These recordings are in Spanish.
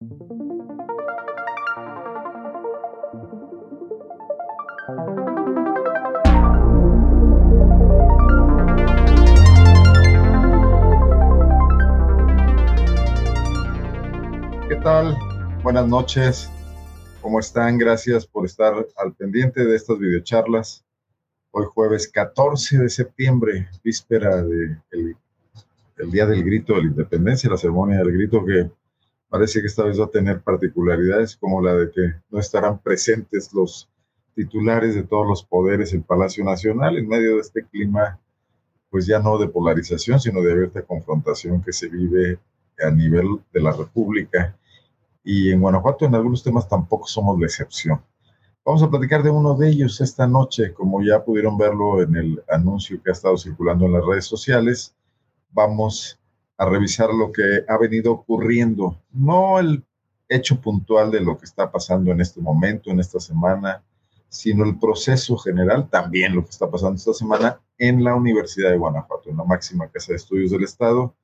¿Qué tal? Buenas noches. ¿Cómo están? Gracias por estar al pendiente de estas videocharlas. Hoy jueves 14 de septiembre, víspera del el Día del Grito de la Independencia, la ceremonia del grito que parece que esta vez va a tener particularidades como la de que no estarán presentes los titulares de todos los poderes en Palacio Nacional en medio de este clima, pues ya no de polarización, sino de abierta confrontación que se vive a nivel de la República. Y en Guanajuato en algunos temas tampoco somos la excepción. Vamos a platicar de uno de ellos esta noche, como ya pudieron verlo en el anuncio que ha estado circulando en las redes sociales. Vamos a revisar lo que ha venido ocurriendo, no el hecho puntual de lo que está pasando en este momento, en esta semana, sino el proceso general, también lo que está pasando esta semana en la Universidad de Guanajuato, en la máxima casa de estudios del Estado,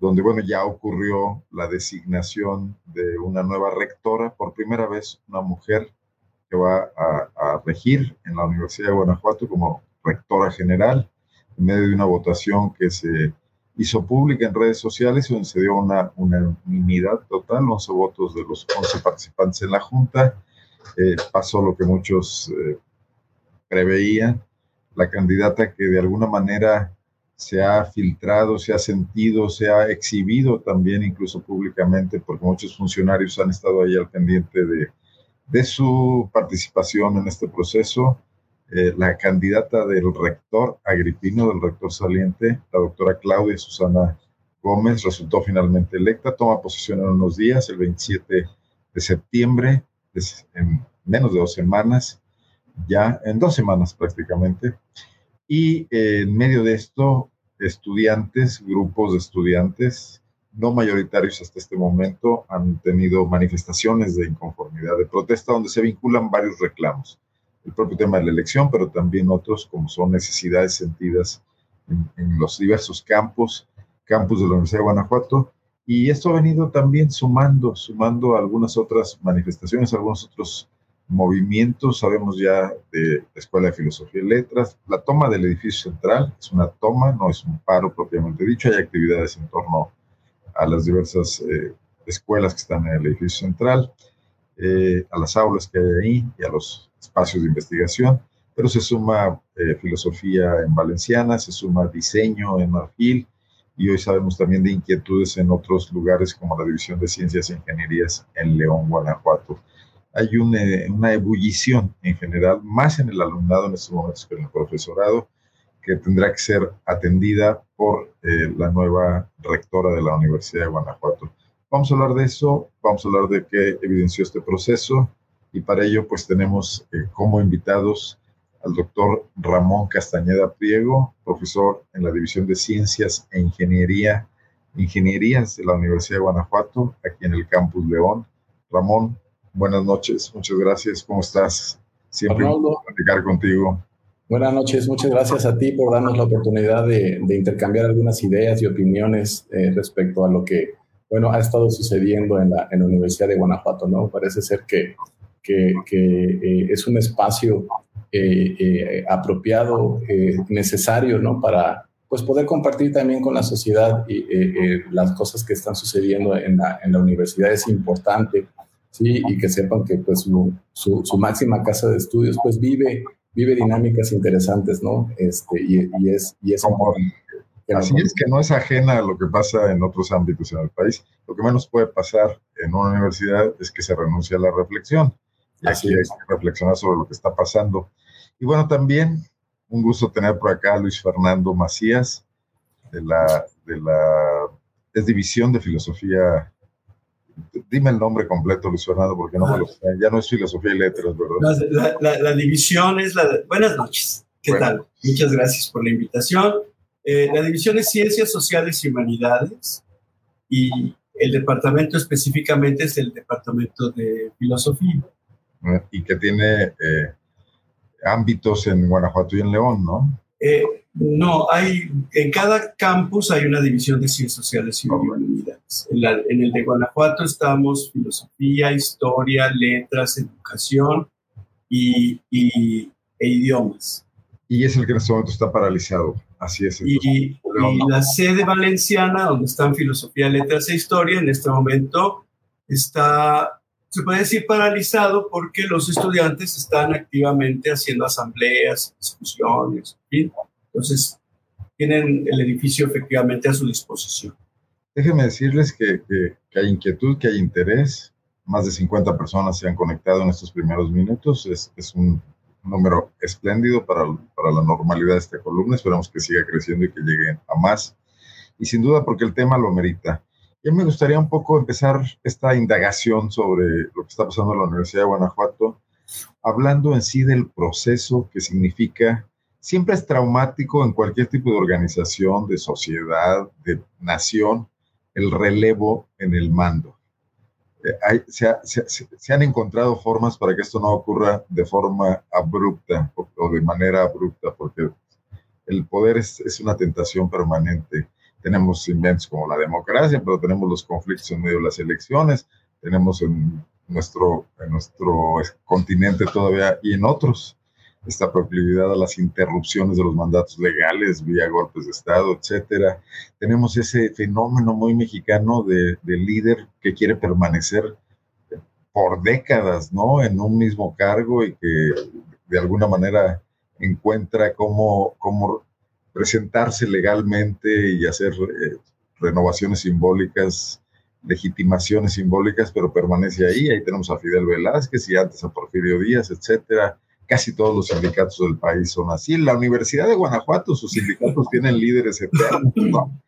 donde, bueno, ya ocurrió la designación de una nueva rectora, por primera vez una mujer que va a, a regir en la Universidad de Guanajuato como rectora general, en medio de una votación que se hizo pública en redes sociales, donde se dio una unanimidad total, 11 votos de los 11 participantes en la Junta. Eh, pasó lo que muchos eh, preveían, la candidata que de alguna manera se ha filtrado, se ha sentido, se ha exhibido también incluso públicamente, porque muchos funcionarios han estado ahí al pendiente de, de su participación en este proceso. Eh, la candidata del rector agripino, del rector saliente, la doctora Claudia Susana Gómez, resultó finalmente electa, toma posesión en unos días, el 27 de septiembre, en menos de dos semanas, ya en dos semanas prácticamente. Y en medio de esto, estudiantes, grupos de estudiantes, no mayoritarios hasta este momento, han tenido manifestaciones de inconformidad, de protesta, donde se vinculan varios reclamos el propio tema de la elección, pero también otros como son necesidades sentidas en, los diversos campos, campus de la Universidad de Guanajuato. Y esto ha venido también sumando, sumando algunas otras manifestaciones, algunos otros movimientos. Sabemos ya de la Escuela de Filosofía y Letras. La toma del edificio central es una toma, no es un paro propiamente dicho. Hay actividades en torno a las diversas eh, escuelas que están en el edificio central, eh, a las aulas que hay ahí y a los espacios de investigación, pero se suma eh, filosofía en valenciana, se suma diseño en marfil y hoy sabemos también de inquietudes en otros lugares como la División de Ciencias e Ingenierías en León, Guanajuato. Hay una ebullición en general, más en el alumnado en estos momentos que en el profesorado, que tendrá que ser atendida por eh, la nueva rectora de la Universidad de Guanajuato. Vamos a hablar de eso, vamos a hablar de qué evidenció este proceso, y para ello pues tenemos eh, como invitados al doctor Ramón Castañeda Priego, profesor en la División de Ciencias e Ingeniería, Ingenierías de la Universidad de Guanajuato, aquí en el Campus León. Ramón, buenas noches, muchas gracias, ¿cómo estás? Siempre Arnoldo, platicar contigo. Buenas noches, muchas gracias a ti por darnos la oportunidad de, de intercambiar algunas ideas y opiniones eh, respecto a lo que, bueno, ha estado sucediendo en la, en la Universidad de Guanajuato, ¿no? Parece ser que que, eh, es un espacio eh, eh, apropiado, necesario, ¿no? Para pues, poder compartir también con la sociedad y, las cosas que están sucediendo en la, en la universidad. Es importante, ¿sí? Y que sepan que pues, su, su, máxima casa de estudios pues, vive, vive dinámicas interesantes, ¿no? Este, y, y es, y es Así es que no es ajena a lo que pasa en otros ámbitos en el país. Lo que menos puede pasar en una universidad es que se renuncie a la reflexión. Y hay que reflexionar sobre lo que está pasando. Y bueno, también un gusto tener por acá a Luis Fernando Macías, de la, de la es División de Filosofía. Dime el nombre completo, Luis Fernando, porque no me lo sé. Ya no es Filosofía y Letras, ¿verdad? La, división es la... Buenas noches. ¿Qué tal? Muchas gracias por la invitación. Eh, la división es Ciencias Sociales y Humanidades y el departamento específicamente es el departamento de Filosofía y que tiene eh, ámbitos en Guanajuato y en León, ¿no? Eh, No, hay, en cada campus hay una división de ciencias sociales y humanidades. En, el de Guanajuato estamos filosofía, historia, letras, educación y, e idiomas. Y es el que en este momento está paralizado. Así es. Y, y, la sede valenciana, donde están filosofía, letras e historia, en este momento está se puede decir paralizado porque los estudiantes están activamente haciendo asambleas, discusiones, entonces tienen el edificio efectivamente a su disposición. Déjenme decirles que, hay inquietud, que hay interés. Más de 50 personas se han conectado en estos primeros minutos. Es, es un número espléndido para, para la normalidad de esta columna. Esperamos que siga creciendo y que llegue a más. Y sin duda porque el tema lo merita. Yo me gustaría un poco empezar esta indagación sobre lo que está pasando en la Universidad de Guanajuato, hablando en sí del proceso que significa, siempre es traumático en cualquier tipo de organización, de sociedad, de nación, el relevo en el mando. Eh, se, han encontrado formas para que esto no ocurra de forma abrupta o, de manera abrupta, porque el poder es, es una tentación permanente tenemos inventos como la democracia, pero tenemos los conflictos en medio de las elecciones, tenemos en nuestro, en nuestro continente todavía y en otros esta proclividad a las interrupciones de los mandatos legales vía golpes de Estado, etcétera. Tenemos ese fenómeno muy mexicano de, de, líder que quiere permanecer por décadas, ¿no? En un mismo cargo y que de alguna manera encuentra cómo, cómo presentarse legalmente y hacer eh, renovaciones simbólicas, legitimaciones simbólicas, pero permanece ahí. Ahí tenemos a Fidel Velázquez y antes a Porfirio Díaz, etcétera. Casi todos los sindicatos del país son así. La Universidad de Guanajuato, sus sindicatos tienen líderes eternos, ¿no?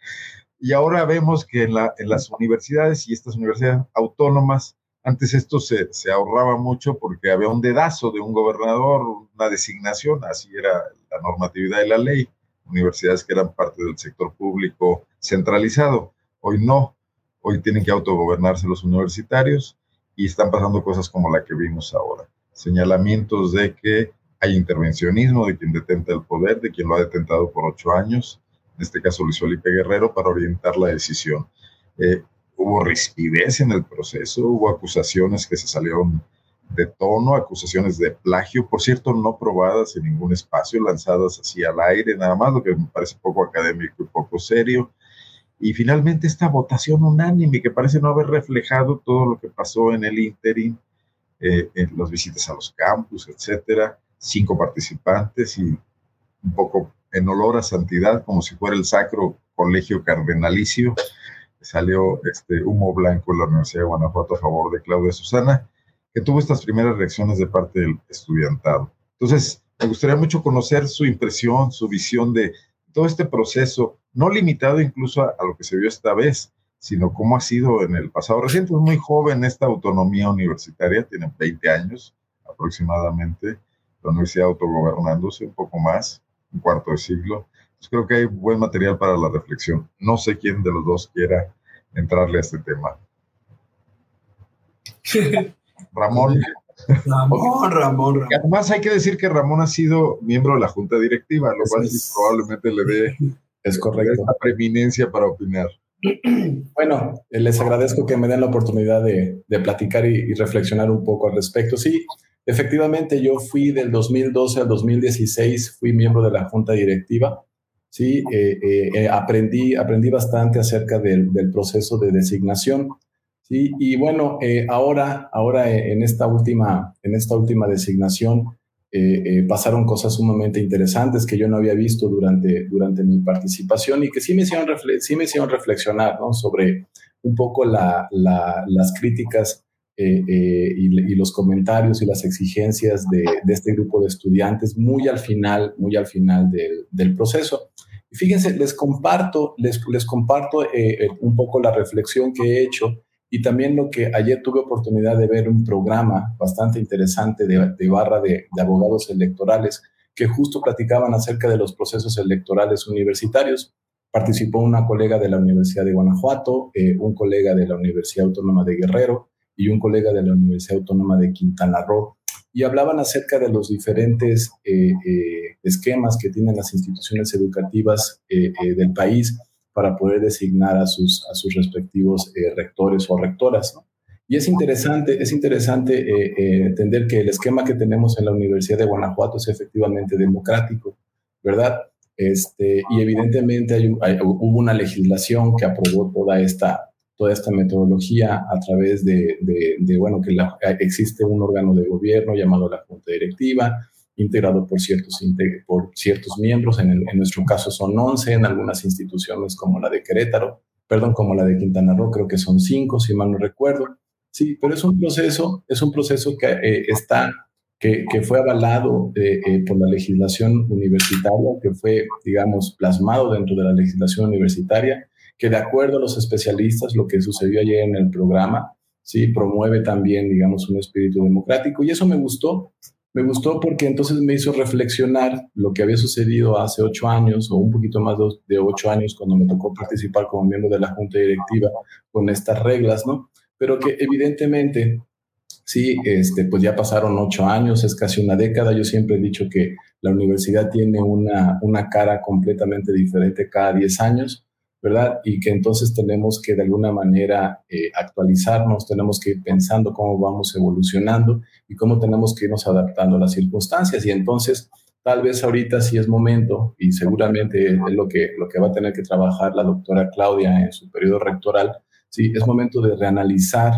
Y ahora vemos que en, la, en las universidades y estas universidades autónomas, antes esto se, se, ahorraba mucho porque había un dedazo de un gobernador, una designación, así era la normatividad y la ley universidades que eran parte del sector público centralizado. Hoy no, hoy tienen que autogobernarse los universitarios y están pasando cosas como la que vimos ahora. Señalamientos de que hay intervencionismo de quien detenta el poder, de quien lo ha detentado por ocho años, en este caso Luis Felipe Guerrero, para orientar la decisión. Eh, hubo rispidez en el proceso, hubo acusaciones que se salieron de tono, acusaciones de plagio, por cierto, no probadas en ningún espacio, lanzadas así al aire, nada más, lo que me parece poco académico y poco serio. Y finalmente esta votación unánime que parece no haber reflejado todo lo que pasó en el interim, eh, en las visitas a los campus, etcétera, cinco participantes y un poco en olor a santidad, como si fuera el sacro colegio cardenalicio, salió este humo blanco en la Universidad de Guanajuato a favor de Claudia Susana que tuvo estas primeras reacciones de parte del estudiantado. Entonces, me gustaría mucho conocer su impresión, su visión de todo este proceso, no limitado incluso a, lo que se vio esta vez, sino cómo ha sido en el pasado reciente. Es muy joven esta autonomía universitaria, tiene 20 años aproximadamente, la universidad autogobernándose un poco más, un cuarto de siglo. creo que hay buen material para la reflexión. No sé quién de los dos quiera entrarle a este tema. Ramón. Ramón, Ramón, además hay que decir que Ramón ha sido miembro de la junta directiva, lo cual probablemente le dé es correcto. la preeminencia para opinar. Bueno, les agradezco que me den la oportunidad de, platicar y, reflexionar un poco al respecto. Sí, efectivamente yo fui del 2012 al 2016, fui miembro de la junta directiva. Sí, eh, eh, eh, aprendí, aprendí bastante acerca del, del proceso de designación. Y bueno, eh, ahora, ahora eh, en, esta última, en esta última designación eh, pasaron cosas sumamente interesantes que yo no había visto durante, durante mi participación y que sí me hicieron, sí me hicieron reflexionar ¿no? sobre un poco la, las críticas y, los comentarios y las exigencias de, este grupo de estudiantes muy al final, muy al final del, proceso. Fíjense, les comparto, les, les comparto un poco la reflexión que he hecho y también lo que ayer tuve oportunidad de ver un programa bastante interesante de, barra de, abogados electorales que justo platicaban acerca de los procesos electorales universitarios. Participó una colega de la Universidad de Guanajuato, eh, un colega de la Universidad Autónoma de Guerrero y un colega de la Universidad Autónoma de Quintana Roo. y hablaban acerca de los diferentes eh, eh, esquemas que tienen las instituciones educativas del país para poder designar a sus, a sus respectivos rectores o rectoras. Y es interesante, es interesante entender que el esquema que tenemos en la Universidad de Guanajuato es efectivamente democrático, ¿verdad? Este, y evidentemente hay, hubo una legislación que aprobó toda esta, toda esta metodología a través de, de, bueno, que existe un órgano de gobierno llamado la Junta Directiva, integrado por ciertos, por ciertos miembros, en, en, nuestro caso son 11, en algunas instituciones como la de Querétaro, perdón, como la de Quintana Roo, creo que son 5, si mal no recuerdo. Sí, pero es un proceso, es un proceso que eh, está, que, que, fue avalado eh, eh, por la legislación universitaria, que fue, digamos, plasmado dentro de la legislación universitaria que de acuerdo a los especialistas, lo que sucedió ayer en el programa, sí, promueve también, digamos, un espíritu democrático. Y eso me gustó. Me gustó porque entonces me hizo reflexionar lo que había sucedido hace ocho años o un poquito más de ocho años cuando me tocó participar como miembro de la Junta Directiva con estas reglas, ¿no? Pero que evidentemente, sí, este, pues ya pasaron ocho años, es casi una década. Yo siempre he dicho que la universidad tiene una, una cara completamente diferente cada diez años ¿verdad? Y que entonces tenemos que de alguna manera eh, actualizarnos, tenemos que ir pensando cómo vamos evolucionando y cómo tenemos que irnos adaptando a las circunstancias. Y entonces, tal vez ahorita sí es momento, y seguramente es lo que, lo que va a tener que trabajar la doctora Claudia en su periodo rectoral, sí, es momento de reanalizar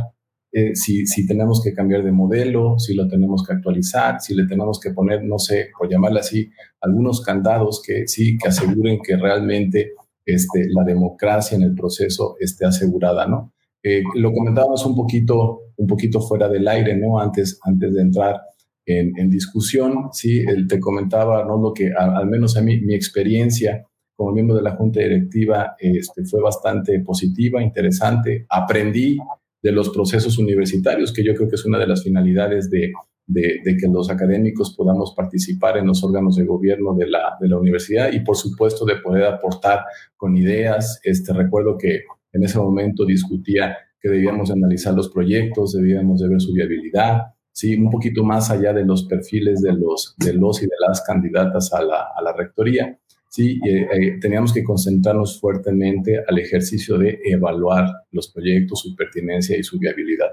eh, si, si, tenemos que cambiar de modelo, si lo tenemos que actualizar, si le tenemos que poner, no sé, por llamarle así, algunos candados que sí, que aseguren que realmente este, la democracia en el proceso esté asegurada, ¿no? Eh, lo comentábamos un poquito, un poquito fuera del aire, ¿no? Antes, antes de entrar en, discusión, sí, él te comentaba, ¿no? Lo que al menos a mí, mi experiencia como miembro de la Junta Directiva este, fue bastante positiva, interesante. Aprendí de los procesos universitarios, que yo creo que es una de las finalidades de, de, que los académicos podamos participar en los órganos de gobierno de la, de la universidad y por supuesto de poder aportar con ideas. Este, recuerdo que en ese momento discutía que debíamos analizar los proyectos, debíamos de ver su viabilidad, sí, un poquito más allá de los perfiles de los, de los y de las candidatas a la, a la rectoría. Sí, eh, eh, teníamos que concentrarnos fuertemente al ejercicio de evaluar los proyectos, su pertinencia y su viabilidad.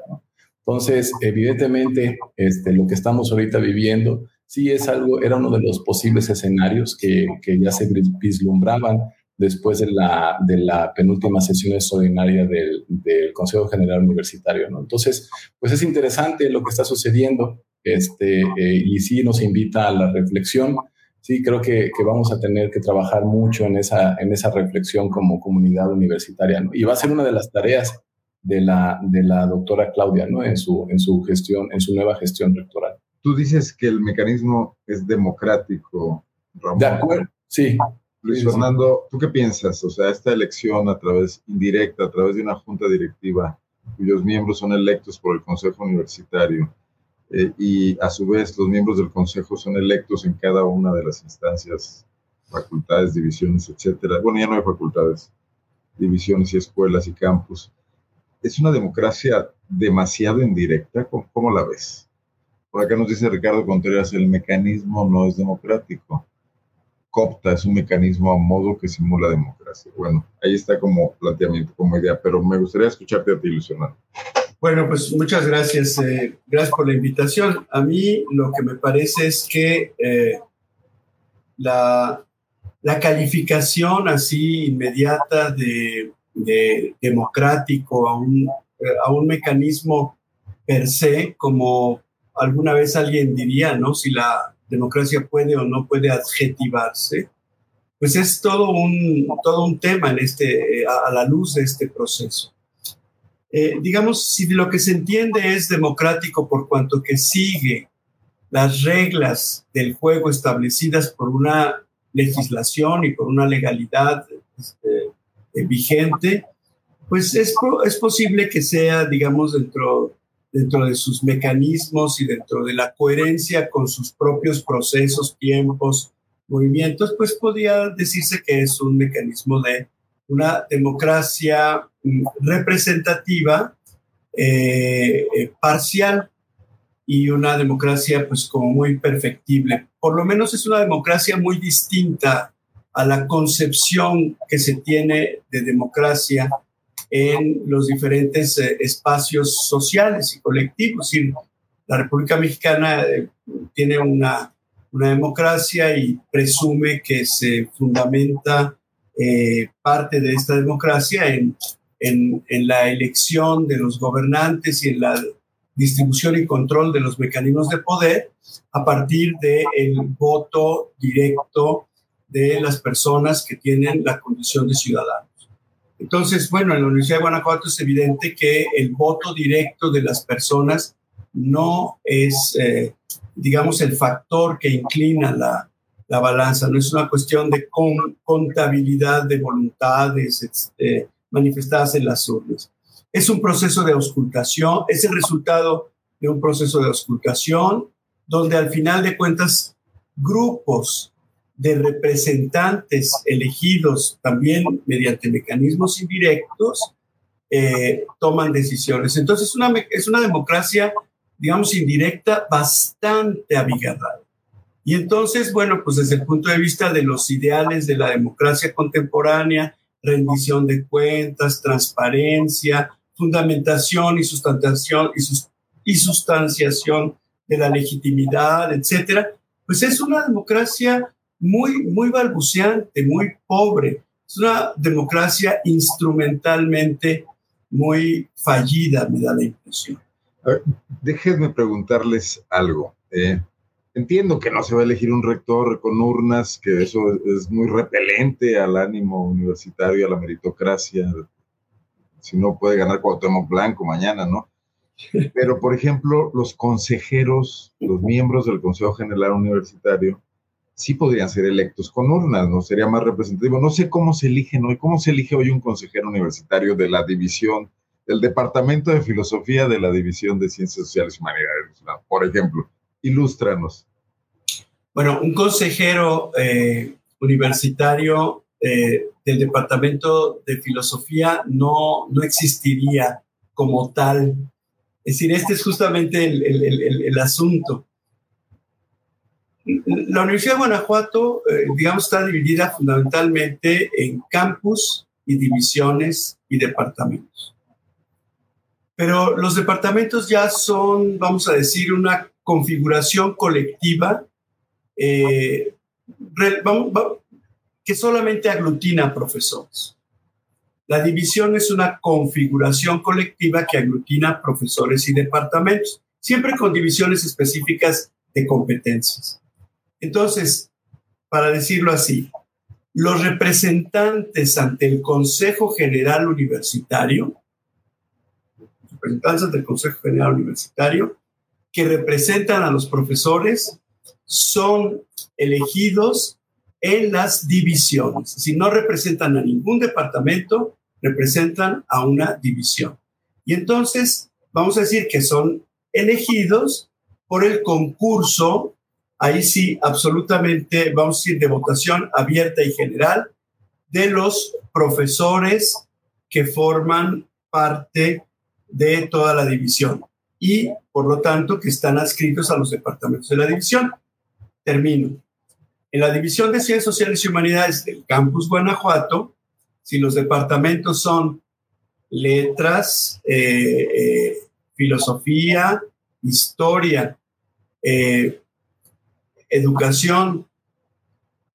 Entonces, evidentemente, este, lo que estamos ahorita viviendo, sí es algo, era uno de los posibles escenarios que, que ya se vislumbraban después de la, de la penúltima sesión extraordinaria del, del, Consejo General Universitario. ¿no? Entonces, pues es interesante lo que está sucediendo este, eh, y sí nos invita a la reflexión. Sí, creo que, que, vamos a tener que trabajar mucho en esa, en esa reflexión como comunidad universitaria. ¿no? Y va a ser una de las tareas de la, de la doctora Claudia, ¿no? En su, en su gestión, en su nueva gestión rectoral. Tú dices que el mecanismo es democrático, Ramón. De acuerdo, sí. Luis Fernando, ¿tú qué piensas? O sea, esta elección a través indirecta, a través de una junta directiva cuyos miembros son electos por el Consejo Universitario eh, y a su vez los miembros del Consejo son electos en cada una de las instancias, facultades, divisiones, etcétera. Bueno, ya no hay facultades, divisiones y escuelas y campus es una democracia demasiado indirecta. ¿Cómo, la ves? Por acá nos dice Ricardo Contreras, el mecanismo no es democrático. COPTA es un mecanismo a modo que simula democracia. Bueno, ahí está como planteamiento, como idea, pero me gustaría escucharte a ti, Luciano. Bueno, pues muchas gracias. Eh, gracias por la invitación. A mí lo que me parece es que eh, la, la calificación así inmediata de de democrático, a un, a un mecanismo per se, como alguna vez alguien diría, ¿no? Si la democracia puede o no puede adjetivarse, pues es todo un, todo un tema en este, a, la luz de este proceso. Eh, digamos, si lo que se entiende es democrático por cuanto que sigue las reglas del juego establecidas por una legislación y por una legalidad este, eh, vigente, pues es, es posible que sea, digamos, dentro, dentro de sus mecanismos y dentro de la coherencia con sus propios procesos, tiempos, movimientos, pues podría decirse que es un mecanismo de una democracia mm, representativa eh, eh, parcial. y una democracia pues como muy perfectible. Por lo menos es una democracia muy distinta a la concepción que se tiene de democracia en los diferentes eh, espacios sociales y colectivos. la República Mexicana eh, tiene una, democracia y presume que se fundamenta eh, parte de esta democracia en, la elección de los gobernantes y en la distribución y control de los mecanismos de poder a partir del voto directo de las personas que tienen la condición de ciudadanos. Entonces, bueno, en la Universidad de Guanajuato es evidente que el voto directo de las personas no es, eh, digamos, el factor que inclina la, la, balanza, no es una cuestión de contabilidad de voluntades este, manifestadas en las urnas es un proceso de auscultación, es el resultado de un proceso de auscultación, donde al final de cuentas grupos de representantes elegidos también mediante mecanismos indirectos eh, toman decisiones. Entonces es una democracia, digamos, indirecta bastante abigarrada. Y entonces, bueno, pues desde el punto de vista de los ideales de la democracia contemporánea, rendición de cuentas, transparencia, fundamentación y sustentación y, sustanciación de la legitimidad, etcétera, pues es una democracia muy, muy balbuceante, muy pobre. Es una democracia instrumentalmente muy fallida, me da la impresión. Déjenme preguntarles algo. Eh, entiendo que no se va a elegir un rector con urnas, que eso es muy repelente al ánimo universitario, a la meritocracia, si no puede ganar Cuauhtémoc Blanco mañana, ¿no? Pero, por ejemplo, los consejeros, los miembros del Consejo General Universitario, sí podrían ser electos con urnas, ¿no? Sería más representativo. No sé cómo se eligen hoy, cómo se elige hoy un consejero universitario de la división, del Departamento de Filosofía de la División de Ciencias Sociales y Humanidades, por ejemplo. Ilústranos. Bueno, un consejero eh, universitario eh, del Departamento de Filosofía no, no existiría como tal. Es decir, este es justamente el, el, el, asunto. La Universidad de Guanajuato, eh, digamos, está dividida fundamentalmente en campus y divisiones y departamentos. Pero los departamentos ya son, vamos a decir, una configuración colectiva. Eh, vamos, que solamente aglutina profesores. La división es una configuración colectiva que aglutina profesores y departamentos, siempre con divisiones específicas de competencias. Entonces, para decirlo así, los representantes ante el Consejo General Universitario, representantes ante el Consejo General Universitario, que representan a los profesores, son elegidos en las divisiones. Si no representan a ningún departamento, representan a una división. Y entonces vamos a decir que son elegidos por el concurso, ahí sí, absolutamente, vamos a decir, de votación abierta y general, de los profesores que forman parte de toda la división y, por lo tanto, que están adscritos a los departamentos de la división. Termino. En la División de Ciencias Sociales y Humanidades del Campus Guanajuato, si los departamentos son letras, eh, eh, filosofía, historia, eh, educación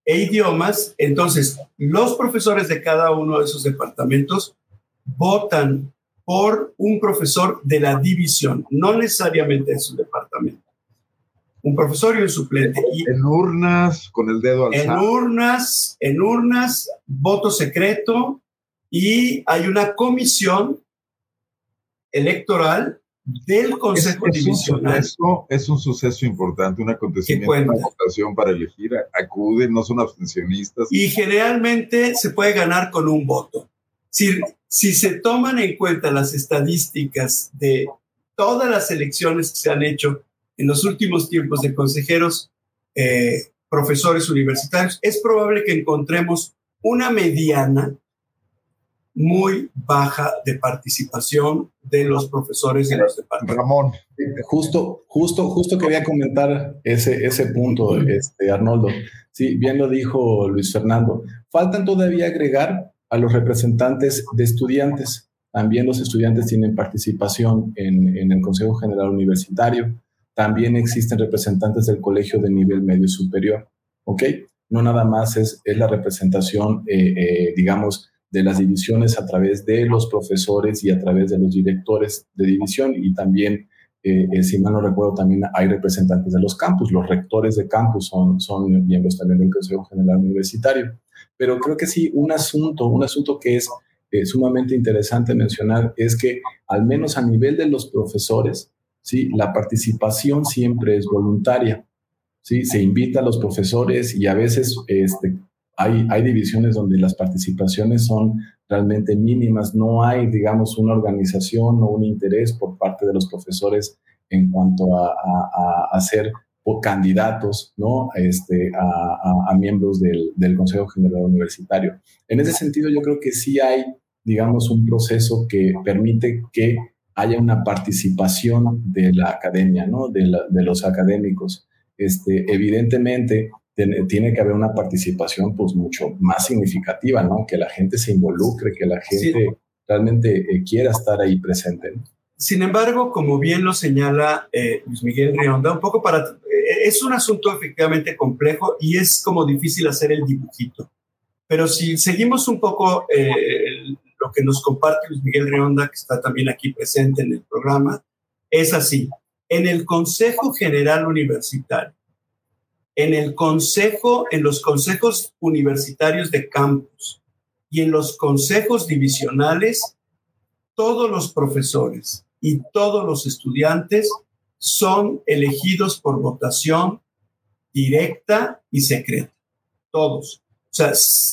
e idiomas, entonces los profesores de cada uno de esos departamentos votan por un profesor de la división, no necesariamente de su departamento un profesor y un suplente. Y en urnas, con el dedo alzado. En urnas, en urnas, voto secreto y hay una comisión electoral del Consejo es, Divisional. Es un, es un suceso importante, un acontecimiento, una votación para elegir, acuden, no son abstencionistas. Y generalmente se puede ganar con un voto. Si, si se toman en cuenta las estadísticas de todas las elecciones que se han hecho en los últimos tiempos de consejeros eh, profesores universitarios, es probable que encontremos una mediana muy baja de participación de los profesores en los departamentos. Ramón, justo, justo, justo quería comentar ese, ese punto, este, Arnoldo. Sí, bien lo dijo Luis Fernando. Faltan todavía agregar a los representantes de estudiantes. También los estudiantes tienen participación en, en el Consejo General Universitario. También existen representantes del colegio de nivel medio superior. ¿Ok? No nada más es, es la representación, eh, eh, digamos, de las divisiones a través de los profesores y a través de los directores de división y también, eh, eh, si mal no recuerdo, también hay representantes de los campus, los rectores de campus son, son miembros también del Consejo General Universitario. Pero creo que sí, un asunto, un asunto que es eh, sumamente interesante mencionar es que al menos a nivel de los profesores, ¿sí? la participación siempre es voluntaria. ¿sí? Se invita a los profesores y a veces este, hay, hay divisiones donde las participaciones son realmente mínimas, no hay, digamos, una organización o un interés por parte de los profesores en cuanto a, a, ser candidatos ¿no? este, a, a miembros del, del, Consejo General Universitario. En ese sentido, yo creo que sí hay, digamos, un proceso que permite que haya una participación de la academia, ¿no? de, la, de los académicos. Este, evidentemente, tiene, que haber una participación pues mucho más significativa, ¿no? Que la gente se involucre, que la gente realmente eh, quiera estar ahí presente. Sin embargo, como bien lo señala eh, Luis Miguel Rionda, un poco para... Eh, es un asunto efectivamente complejo y es como difícil hacer el dibujito. Pero si seguimos un poco lo que nos comparte Luis Miguel Rionda, que está también aquí presente en el programa, es así. En el Consejo General Universitario, en el consejo, en los consejos universitarios de campus y en los consejos divisionales, todos los profesores y todos los estudiantes son elegidos por votación directa y secreta. Todos. O sea,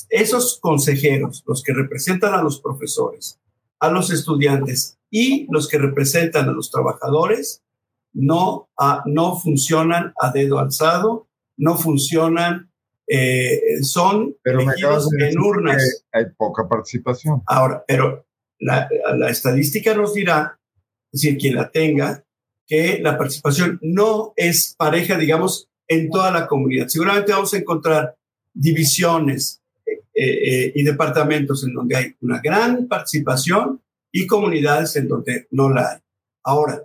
esos consejeros, los que representan a los profesores, a los estudiantes y los que representan a los trabajadores, no, no funcionan a dedo alzado, no funcionan, eh, son pero elegidos en urnas. Hay poca participación. Ahora, pero la, la, estadística nos dirá, es decir, quien la tenga, que la participación no es pareja, digamos, en toda la comunidad. Seguramente vamos a encontrar divisiones eh, eh, y departamentos en donde hay una gran participación y comunidades en donde no la hay. Ahora,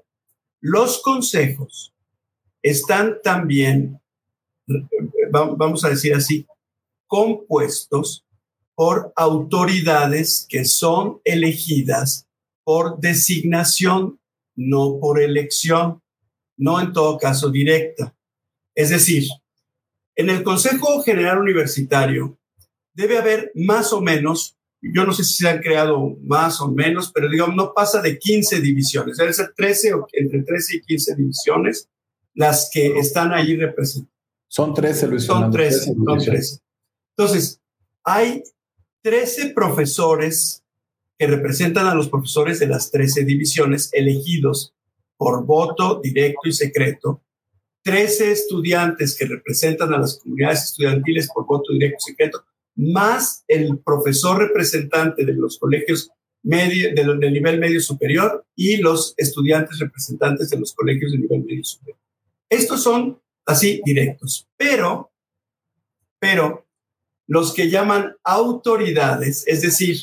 los consejos están también vamos a decir así, compuestos por autoridades que son elegidas por designación, no por elección, no en todo caso directa. Es decir, en el Consejo General Universitario debe haber más o menos, yo no sé si se han creado más o menos, pero digamos, no pasa de 15 divisiones, debe ser 13 o entre 13 y 15 divisiones las que están ahí representadas. Son 13, Luis Son 13, son 13. Entonces, hay 13 profesores que representan a los profesores de las 13 divisiones elegidos por voto directo y secreto, 13 estudiantes que representan a las comunidades estudiantiles por voto directo y secreto, más el profesor representante de los colegios medio, del nivel medio superior y los estudiantes representantes de los colegios de nivel medio superior. Estos son así directos. Pero, pero los que llaman autoridades, es decir,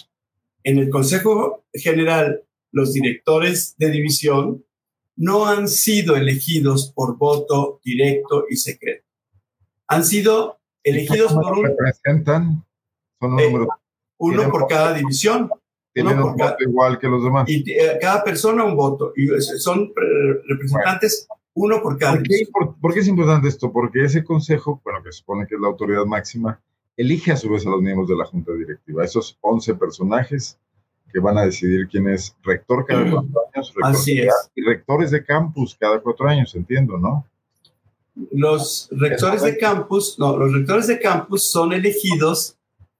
en el Consejo General, los directores de división no han sido elegidos por voto directo y secreto. Han sido elegidos por un... Representan, son un eh, número. Uno por cada división. Tienen un voto igual que los demás. Y eh, cada persona un voto. Y son representantes uno por cada. ¿Por qué, es importante esto? Porque ese consejo, bueno, que supone que es la autoridad máxima, elige a su vez a los miembros de la junta directiva, esos 11 personajes que van a decidir quién es rector cada cuatro años, Así es. y rectores de campus cada cuatro años, entiendo, ¿no? Los rectores de campus, no, los rectores de campus son elegidos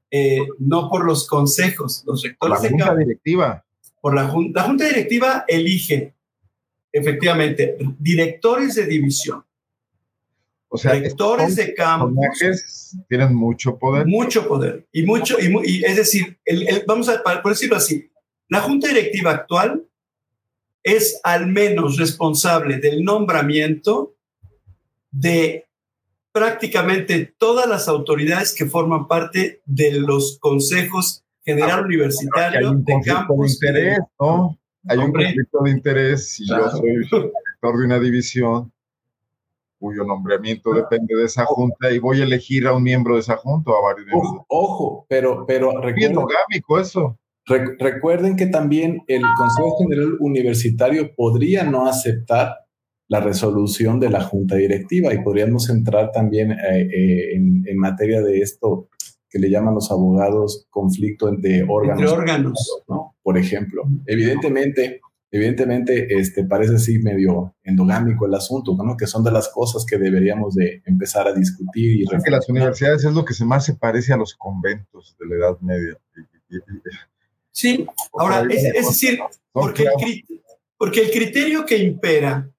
eh, no por los consejos, los rectores por la junta directiva. Por la, la junta directiva elige efectivamente, directores de división. O sea, rectores de campus tienen mucho poder. Mucho poder. Y mucho, y, es decir, vamos a por decirlo así, la junta directiva actual es al menos responsable del nombramiento de prácticamente todas las autoridades que forman parte de los consejos general ah, universitario de campus. De interés, ¿no? Hay un conflicto de interés si yo soy director de una división cuyo nombramiento depende de esa junta y voy a elegir a un miembro de esa junta o a varios ojo, ojo, pero, pero recuerden, eso. recuerden que también el Consejo General Universitario podría no aceptar la resolución de la junta directiva y podríamos entrar también eh, eh, en, en, materia de esto que le llaman los abogados conflicto entre órganos. Entre órganos. ¿no? Por ejemplo, evidentemente evidentemente este, parece así medio endogámico el asunto, ¿no? que son de las cosas que deberíamos de empezar a discutir. Y que las universidades es lo que se más se parece a los conventos de la Edad Media. Sí, ahora, es, decir, porque el, porque el criterio que impera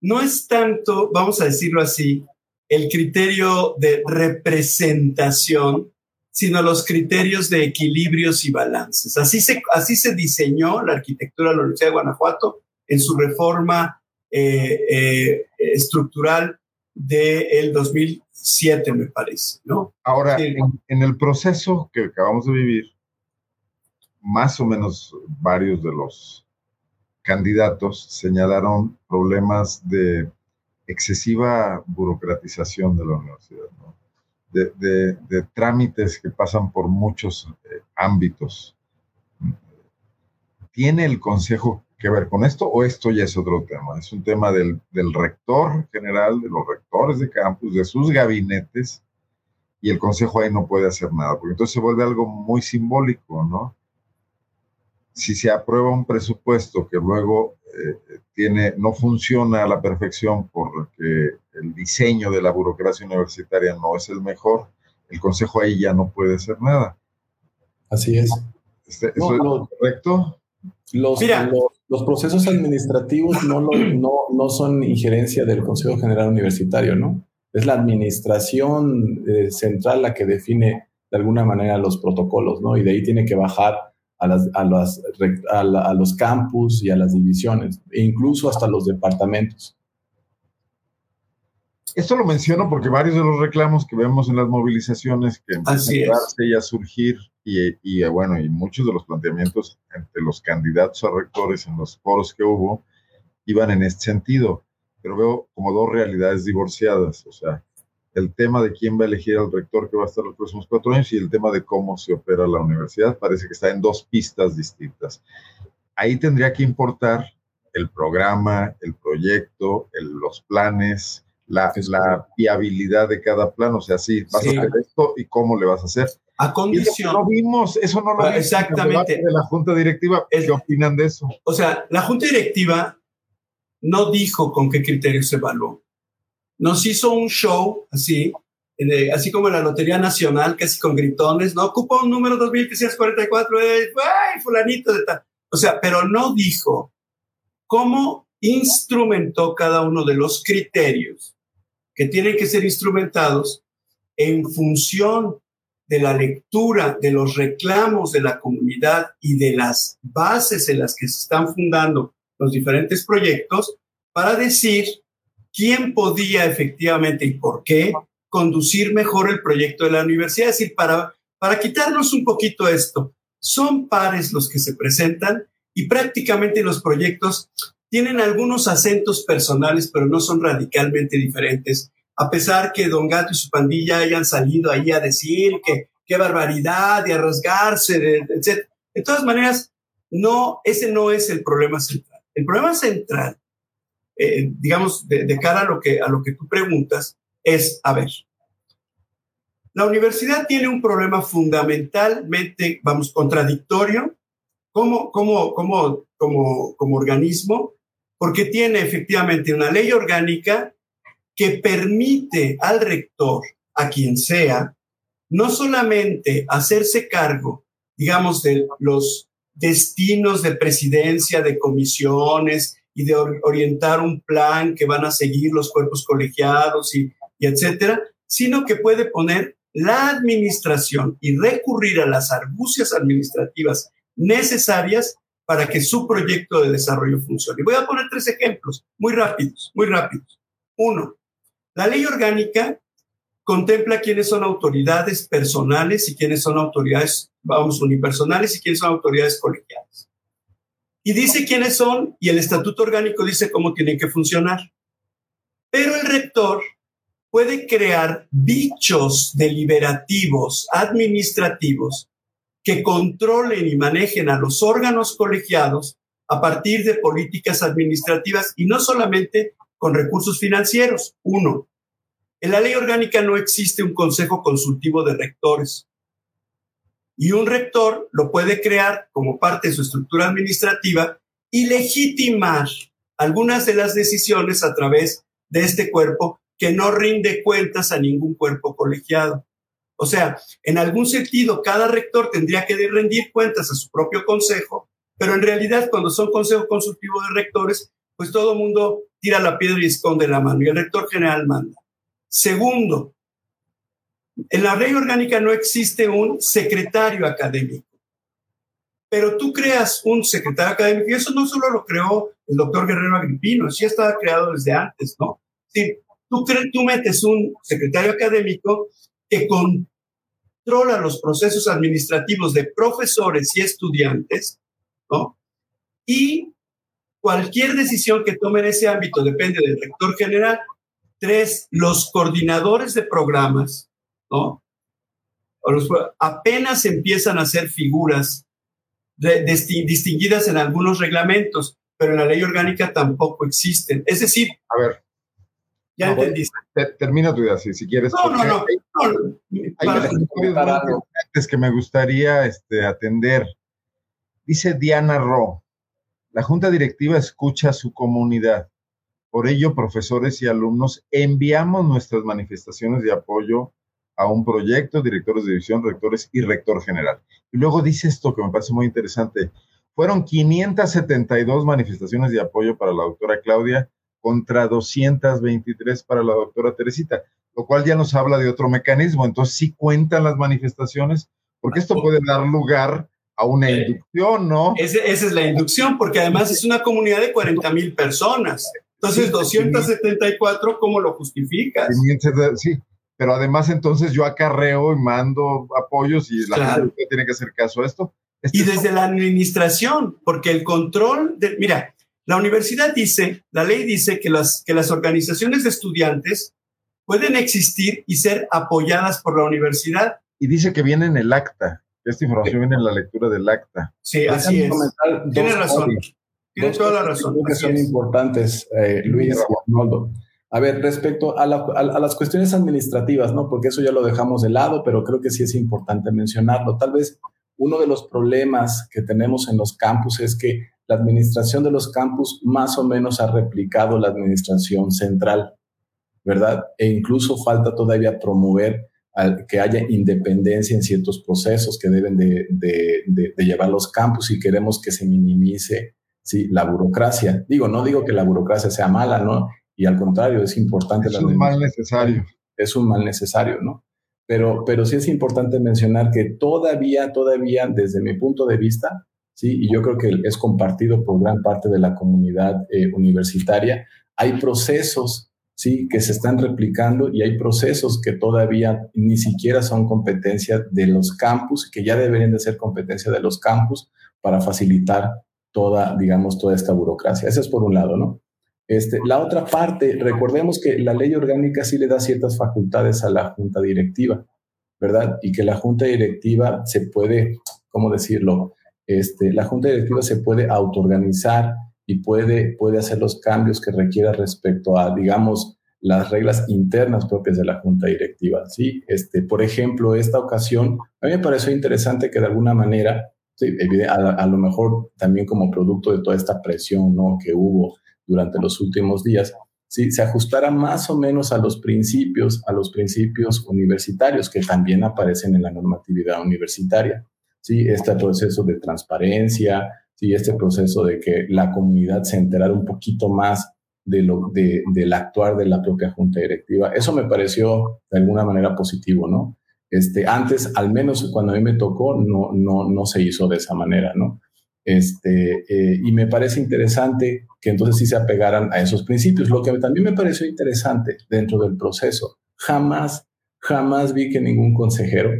no es tanto, vamos a decirlo así, el criterio de representación, sino los criterios de equilibrios y balances. Así se, así se diseñó la arquitectura de la Universidad de Guanajuato en su reforma eh, eh, estructural del 2007, me parece. ¿no? Ahora, en, el proceso que acabamos de vivir, más o menos varios de los candidatos señalaron problemas de excesiva burocratización de la universidad. ¿no? De, trámites que pasan por muchos eh, ámbitos. ¿Tiene el Consejo que ver con esto o esto ya es otro tema? Es un tema del, rector general, de los rectores de campus, de sus gabinetes, y el Consejo ahí no puede hacer nada, porque entonces se vuelve algo muy simbólico, ¿no? Si se aprueba un presupuesto que luego eh, tiene, no funciona a la perfección porque el diseño de la burocracia universitaria no es el mejor, el consejo ahí ya no puede hacer nada. Así es. Este, ¿Eso es correcto? Los, los, procesos administrativos no, no, no, son injerencia del Consejo General Universitario, ¿no? Es la administración eh, central la que define de alguna manera los protocolos, ¿no? Y de ahí tiene que bajar a, las, a, las, a, los campus y a las divisiones, e incluso hasta los departamentos. Esto lo menciono porque varios de los reclamos que vemos en las movilizaciones que empiezan a surgir y, y, bueno, y muchos de los planteamientos entre los candidatos a rectores en los foros que hubo iban en este sentido, pero veo como dos realidades divorciadas, o sea, el tema de quién va a elegir al rector que va a estar los próximos cuatro años y el tema de cómo se opera la universidad. Parece que está en dos pistas distintas. Ahí tendría que importar el programa, el proyecto, los planes, la, la, viabilidad de cada plan. O sea, sí, vas a hacer esto y cómo le vas a hacer. A condición. no vimos, eso no lo vimos. Exactamente. De la Junta Directiva, ¿qué opinan de eso? O sea, la Junta Directiva no dijo con qué criterios se evaluó nos hizo un show así, así como la Lotería Nacional, casi con gritones, ¿no? Ocupa un número 2344, eh, ¡ay, fulanito de tal! O sea, pero no dijo cómo instrumentó cada uno de los criterios que tienen que ser instrumentados en función de la lectura, de los reclamos de la comunidad y de las bases en las que se están fundando los diferentes proyectos para decir quién podía efectivamente y por qué conducir mejor el proyecto de la universidad. Es decir, para, para quitarnos un poquito esto, son pares los que se presentan y prácticamente los proyectos tienen algunos acentos personales, pero no son radicalmente diferentes, a pesar que Don Gato y su pandilla hayan salido ahí a decir que qué barbaridad y a rasgarse, etc. De todas maneras, no, ese no es el problema central. El problema central eh, digamos, de, cara a lo, que, a lo que tú preguntas, es, a ver, la universidad tiene un problema fundamentalmente, vamos, contradictorio como, como, como, como, como organismo, porque tiene efectivamente una ley orgánica que permite al rector, a quien sea, no solamente hacerse cargo, digamos, de los destinos de presidencia, de comisiones y de orientar un plan que van a seguir los cuerpos colegiados y y etcétera, sino que puede poner la administración y recurrir a las argucias administrativas necesarias para que su proyecto de desarrollo funcione. Voy a poner tres ejemplos muy rápidos, muy rápidos. Uno, la ley orgánica contempla quiénes son autoridades personales y quiénes son autoridades, vamos, unipersonales y quiénes son autoridades colegiales. Y dice quiénes son y el estatuto orgánico dice cómo tienen que funcionar. Pero el rector puede crear bichos deliberativos, administrativos, que controlen y manejen a los órganos colegiados a partir de políticas administrativas y no solamente con recursos financieros. Uno, en la ley orgánica no existe un consejo consultivo de rectores. Y un rector lo puede crear como parte de su estructura administrativa y legitimar algunas de las decisiones a través de este cuerpo que no rinde cuentas a ningún cuerpo colegiado. O sea, en algún sentido, cada rector tendría que rendir cuentas a su propio consejo, pero en realidad cuando son consejos consultivos de rectores, pues todo el mundo tira la piedra y esconde la mano y el rector general manda. Segundo, en la ley orgánica no existe un secretario académico, pero tú creas un secretario académico y eso no solo lo creó el doctor Guerrero Agripino, sí estaba creado desde antes, ¿no? Sí, tú, tú metes un secretario académico que controla los procesos administrativos de profesores y estudiantes, ¿no? Y cualquier decisión que tome en ese ámbito depende del rector general Tres, los coordinadores de programas, ¿no? apenas empiezan a ser figuras distinguidas en algunos reglamentos, pero en la ley orgánica tampoco existen. Es decir, a ver, ya entendiste. termina tu idea, si, si quieres. No, no, no. Hay, que me gustaría este, atender. Dice Diana Ro, la junta directiva escucha a su comunidad por ello, profesores y alumnos, enviamos nuestras manifestaciones de apoyo a un proyecto, directores de división, rectores y rector general. Y luego dice esto que me parece muy interesante. Fueron 572 manifestaciones de apoyo para la doctora Claudia contra 223 para la doctora Teresita, lo cual ya nos habla de otro mecanismo. Entonces, sí cuentan las manifestaciones, porque esto puede dar lugar a una inducción, ¿no? esa es la inducción, porque además es una comunidad de 40 mil personas. Entonces, 274, ¿cómo lo justificas? Sí, pero además entonces yo acarreo y mando apoyos y la gente tiene que hacer caso a esto. Este y desde la administración, porque el control de, mira, la universidad dice, la ley dice que las, que las organizaciones de estudiantes pueden existir y ser apoyadas por la universidad. Y dice que viene en el acta. Esta información viene en la lectura del acta. Sí, así es. Tiene razón. Tienes toda la razón. Que son importantes, eh, Luis y Arnoldo. A ver, respecto a, las cuestiones administrativas, ¿no? Porque eso ya lo dejamos de lado, pero creo que sí es importante mencionarlo. Tal vez uno de los problemas que tenemos en los campus es que la administración de los campus más o menos ha replicado la administración central, ¿verdad? E incluso falta todavía promover que haya independencia en ciertos procesos que deben de, de llevar los campus y queremos que se minimice ¿sí? La burocracia. Digo, no digo que la burocracia sea mala, ¿no? Y al contrario, es importante. Es un mal necesario. Es un mal necesario, ¿no? Pero, pero sí es importante mencionar que todavía, todavía, desde mi punto de vista, sí, y yo creo que es compartido por gran parte de la comunidad eh, universitaria, hay procesos, sí, que se están replicando y hay procesos que todavía ni siquiera son competencia de los campus, que ya deberían de ser competencia de los campus para facilitar toda, digamos, toda esta burocracia. Eso es por un lado, ¿no? Este, la otra parte, recordemos que la ley orgánica sí le da ciertas facultades a la junta directiva, ¿verdad? Y que la junta directiva se puede, ¿cómo decirlo? Este, la junta directiva se puede autoorganizar y puede, puede hacer los cambios que requiera respecto a, digamos, las reglas internas propias de la junta directiva, ¿sí? Este, por ejemplo, esta ocasión, a mí me pareció interesante que de alguna manera Sí, a, lo mejor también como producto de toda esta presión ¿no? que hubo durante los últimos días, ¿sí? se ajustara más o menos a los principios, a los principios universitarios que también aparecen en la normatividad universitaria. ¿Sí? Este proceso de transparencia, ¿sí? este proceso de que la comunidad se enterara un poquito más de lo, de, del actuar de la propia junta directiva. Eso me pareció de alguna manera positivo, ¿no? Este, antes, al menos cuando a mí me tocó, no, no, no se hizo de esa manera, ¿no? Este, eh, y me parece interesante que entonces sí se apegaran a esos principios. Lo que también me pareció interesante dentro del proceso, jamás, jamás vi que ningún consejero,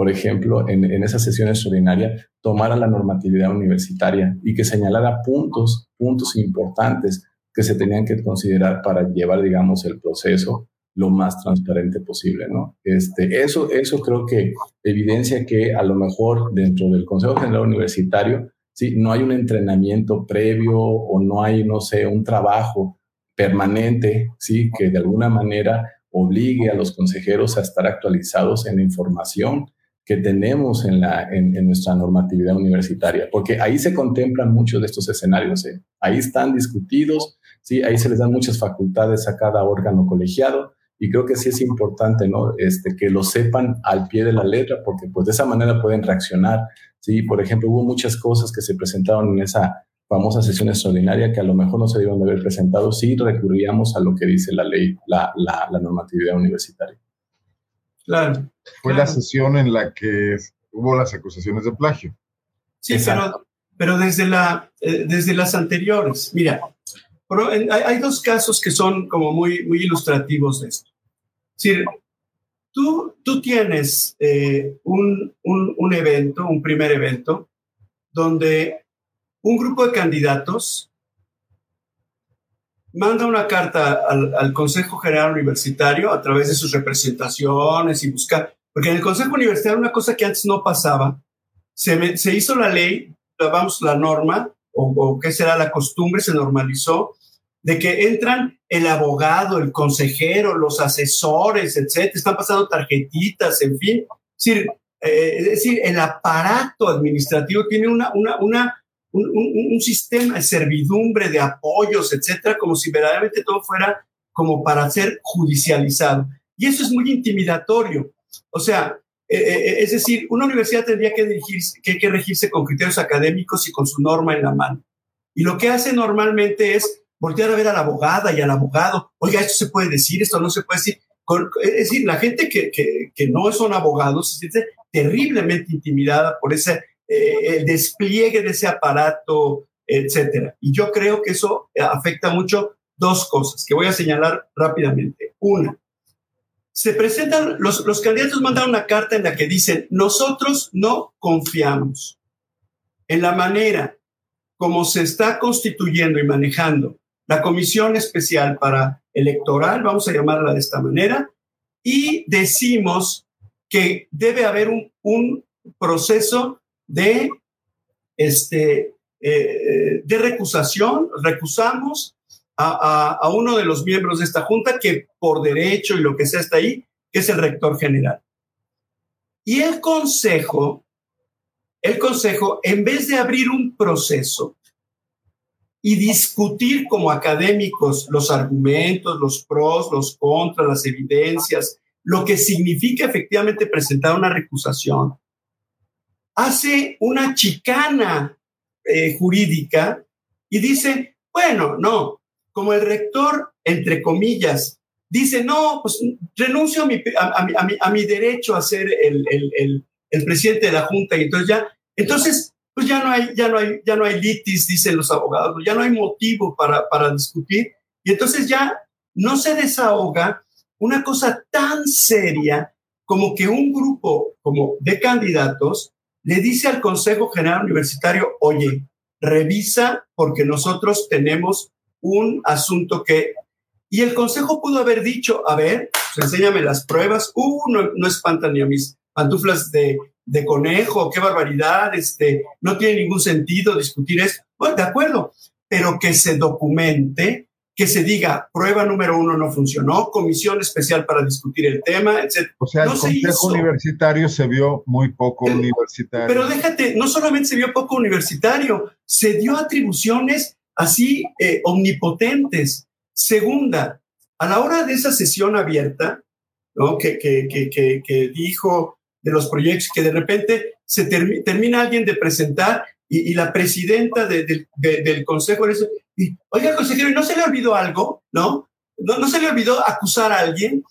por ejemplo, en, en esa sesión extraordinaria, tomara la normatividad universitaria y que señalara puntos, puntos importantes que se tenían que considerar para llevar, digamos, el proceso lo más transparente posible, ¿no? Este, eso, eso creo que evidencia que a lo mejor dentro del Consejo General Universitario ¿sí? No hay un entrenamiento previo o no hay, no sé, un trabajo permanente, ¿sí? Que de alguna manera obligue a los consejeros a estar actualizados en información que tenemos en, la, en, nuestra normatividad universitaria, porque ahí se contemplan muchos de estos escenarios, ¿eh? ahí están discutidos, ¿sí? ahí se les dan muchas facultades a cada órgano colegiado, y creo que sí es importante, ¿no? Este, que lo sepan al pie de la letra, porque pues de esa manera pueden reaccionar Sí, por ejemplo, hubo muchas cosas que se presentaron en esa famosa sesión extraordinaria que a lo mejor no se debieron de haber presentado si recurríamos a lo que dice la ley, la, la, normatividad universitaria. Claro. Fue la sesión en la que hubo las acusaciones de plagio. Sí, pero, pero desde, la, eh, desde las anteriores, mira, hay, hay, dos casos que son como muy, muy ilustrativos de esto. Es decir, Tú, tú tienes eh, un, un, evento, un primer evento, donde un grupo de candidatos manda una carta al, Consejo General Universitario a través de sus representaciones y busca, porque en el Consejo Universitario una cosa que antes no pasaba, se, se hizo la ley, vamos, la norma, o, o qué será la costumbre, se normalizó, de que entran el abogado, el consejero, los asesores, etcétera, están pasando tarjetitas, en fin. Es decir, eh, es decir el aparato administrativo tiene una, una, una, un, sistema de servidumbre, de apoyos, etcétera, como si verdaderamente todo fuera como para ser judicializado. Y eso es muy intimidatorio. O sea, eh, eh, es decir, una universidad tendría que, dirigirse, que, que regirse con criterios académicos y con su norma en la mano. Y lo que hace normalmente es voltear a ver a la abogada y al abogado, oiga, esto se puede decir, esto no se puede decir. es decir, la gente que, que, que no son abogados se siente terriblemente intimidada por ese eh, el despliegue de ese aparato, etcétera. Y yo creo que eso afecta mucho dos cosas que voy a señalar rápidamente. Una, se presentan, los, los candidatos mandan una carta en la que dicen, nosotros no confiamos en la manera como se está constituyendo y manejando la Comisión Especial para Electoral, vamos a llamarla de esta manera, y decimos que debe haber un, proceso de, este, eh, de recusación, recusamos a, a, uno de los miembros de esta junta que por derecho y lo que sea está ahí, que es el rector general. Y el consejo, el consejo, en vez de abrir un proceso y discutir como académicos los argumentos, los pros, los contras, las evidencias, lo que significa efectivamente presentar una recusación, hace una chicana eh, jurídica y dice, bueno, no, como el rector, entre comillas, dice, no, pues renuncio a mi, a, mi, derecho a ser el, el, el presidente de la Junta y entonces ya, entonces pues ya no hay, ya no hay, ya no hay litis, dicen los abogados, ya no hay motivo para, para discutir. Y entonces ya no se desahoga una cosa tan seria como que un grupo como de candidatos le dice al Consejo General Universitario, oye, revisa porque nosotros tenemos un asunto que... Y el Consejo pudo haber dicho, a ver, pues enséñame las pruebas, uh, no, no espantan ni a mis pantuflas de, de conejo, qué barbaridad, este, no tiene ningún sentido discutir eso. Bueno, de acuerdo, pero que se documente, que se diga, prueba número uno no funcionó, comisión especial para discutir el tema, etc. O sea, el Consejo Universitario se vio muy poco universitario. Pero déjate, no solamente se vio poco universitario, se dio atribuciones así eh, omnipotentes. Segunda, a la hora de esa sesión abierta, ¿no? que, que, que, que dijo de los proyectos que de repente se termina alguien de presentar y, la presidenta del consejo oiga, consejero, ¿no se le olvidó algo? ¿No? ¿No, se le olvidó acusar a alguien?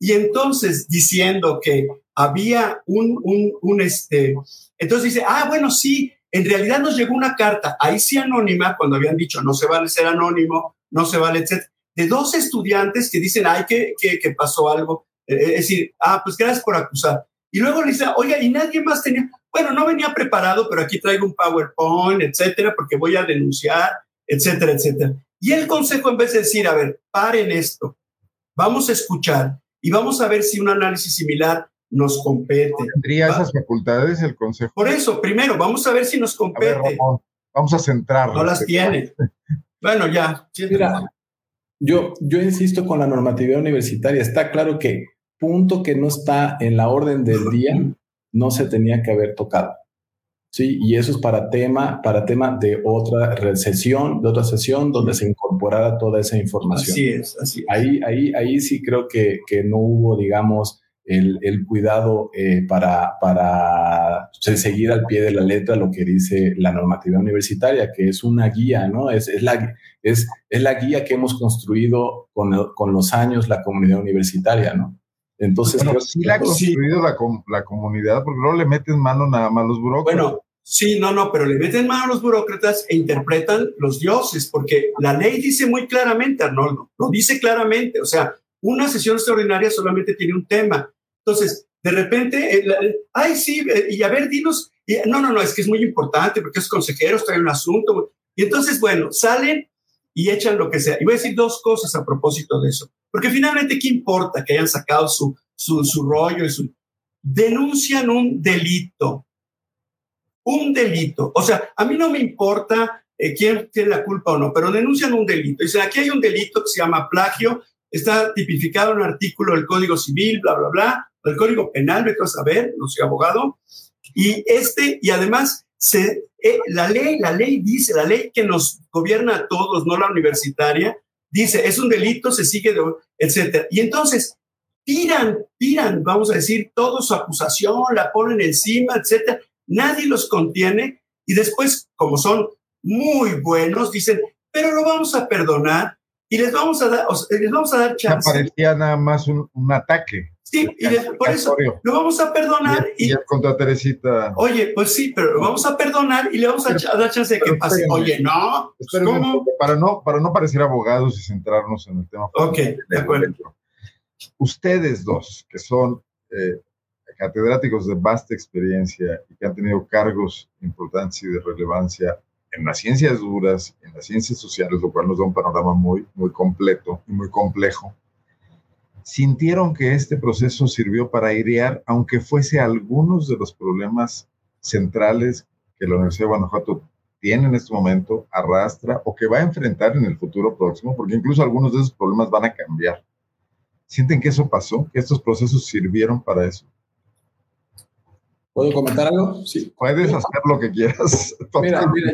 Y entonces, diciendo que había un, un, un, este, entonces dice, ah, bueno, sí, en realidad nos llegó una carta, ahí sí anónima, cuando habían dicho no se vale ser anónimo, no se vale, etc., de dos estudiantes que dicen, ay, que, pasó algo. Eh, es decir, ah, pues gracias por acusar. Y luego le dice, oiga, y nadie más tenía, bueno, no venía preparado, pero aquí traigo un PowerPoint, etcétera, porque voy a denunciar, etcétera, etcétera. Y el consejo, en vez de decir, a ver, paren esto, vamos a escuchar y vamos a ver si un análisis similar nos compete. ¿Tendría esas facultades el Consejo? Por eso, primero, vamos a ver si nos compete. vamos a centrar. No las tiene. bueno, ya. Mira, yo, yo insisto con la normatividad universitaria. Está claro que punto que no está en la orden del día no se tenía que haber tocado. Sí, y eso es para tema, para tema de otra sesión, de otra sesión donde se incorporara toda esa información. Así es, así es. Ahí, ahí, ahí sí creo que, que no hubo, digamos, el, cuidado eh, para, para seguir al pie de la letra lo que dice la normativa universitaria, que es una guía, ¿no? Es, es, la, es, es la guía que hemos construido con, con, los años la comunidad universitaria, ¿no? Entonces, pero sí la ha construido la, la, comunidad, porque no le meten mano nada más los burócratas. Bueno, sí, no, no, pero le meten mano a los burócratas e interpretan los dioses, porque la ley dice muy claramente, Arnoldo, lo dice claramente, o sea, una sesión extraordinaria solamente tiene un tema entonces, de repente, eh, ay, sí, eh, y a ver, dinos, no, no, no, es que es muy importante porque es consejeros, traen un asunto. Y entonces, bueno, salen y echan lo que sea. Y voy a decir dos cosas a propósito de eso. Porque finalmente, ¿qué importa que hayan sacado su, su, su rollo y su... Denuncian un delito. Un delito. O sea, a mí no me importa eh, quién tiene la culpa o no, pero denuncian un delito. Dicen, aquí hay un delito que se llama plagio, está tipificado en un artículo del Código Civil, bla, bla, bla, el Código Penal, vete a saber, no soy abogado, y este, y además, se, eh, la ley, la ley dice, la ley que nos gobierna a todos, no la universitaria, dice, es un delito, se sigue, de, etcétera. Y entonces, tiran, tiran, vamos a decir, toda su acusación, la ponen encima, etcétera. Nadie los contiene y después, como son muy buenos, dicen, pero lo vamos a perdonar y les vamos a dar, les vamos a dar chance. Parecía nada más un, un ataque. Sí, y por eso lo vamos a perdonar. Y, y, contra Teresita. Oye, pues sí, pero lo vamos a perdonar y le vamos a, dar chance de que pase. Oye, no. ¿cómo? Para no, para no parecer abogados y centrarnos en el tema. Ok, de acuerdo. Ustedes dos, que son eh, catedráticos de vasta experiencia y que han tenido cargos importantes y de relevancia en las ciencias duras, en las ciencias sociales, lo cual nos da un panorama muy, muy completo y muy complejo sintieron que este proceso sirvió para airear, aunque fuese algunos de los problemas centrales que la Universidad de Guanajuato tiene en este momento, arrastra o que va a enfrentar en el futuro próximo, porque incluso algunos de esos problemas van a cambiar. ¿Sienten que eso pasó? ¿Que estos procesos sirvieron para eso? ¿Puedo comentar algo? Sí. Puedes hacer lo que quieras. Mira, mira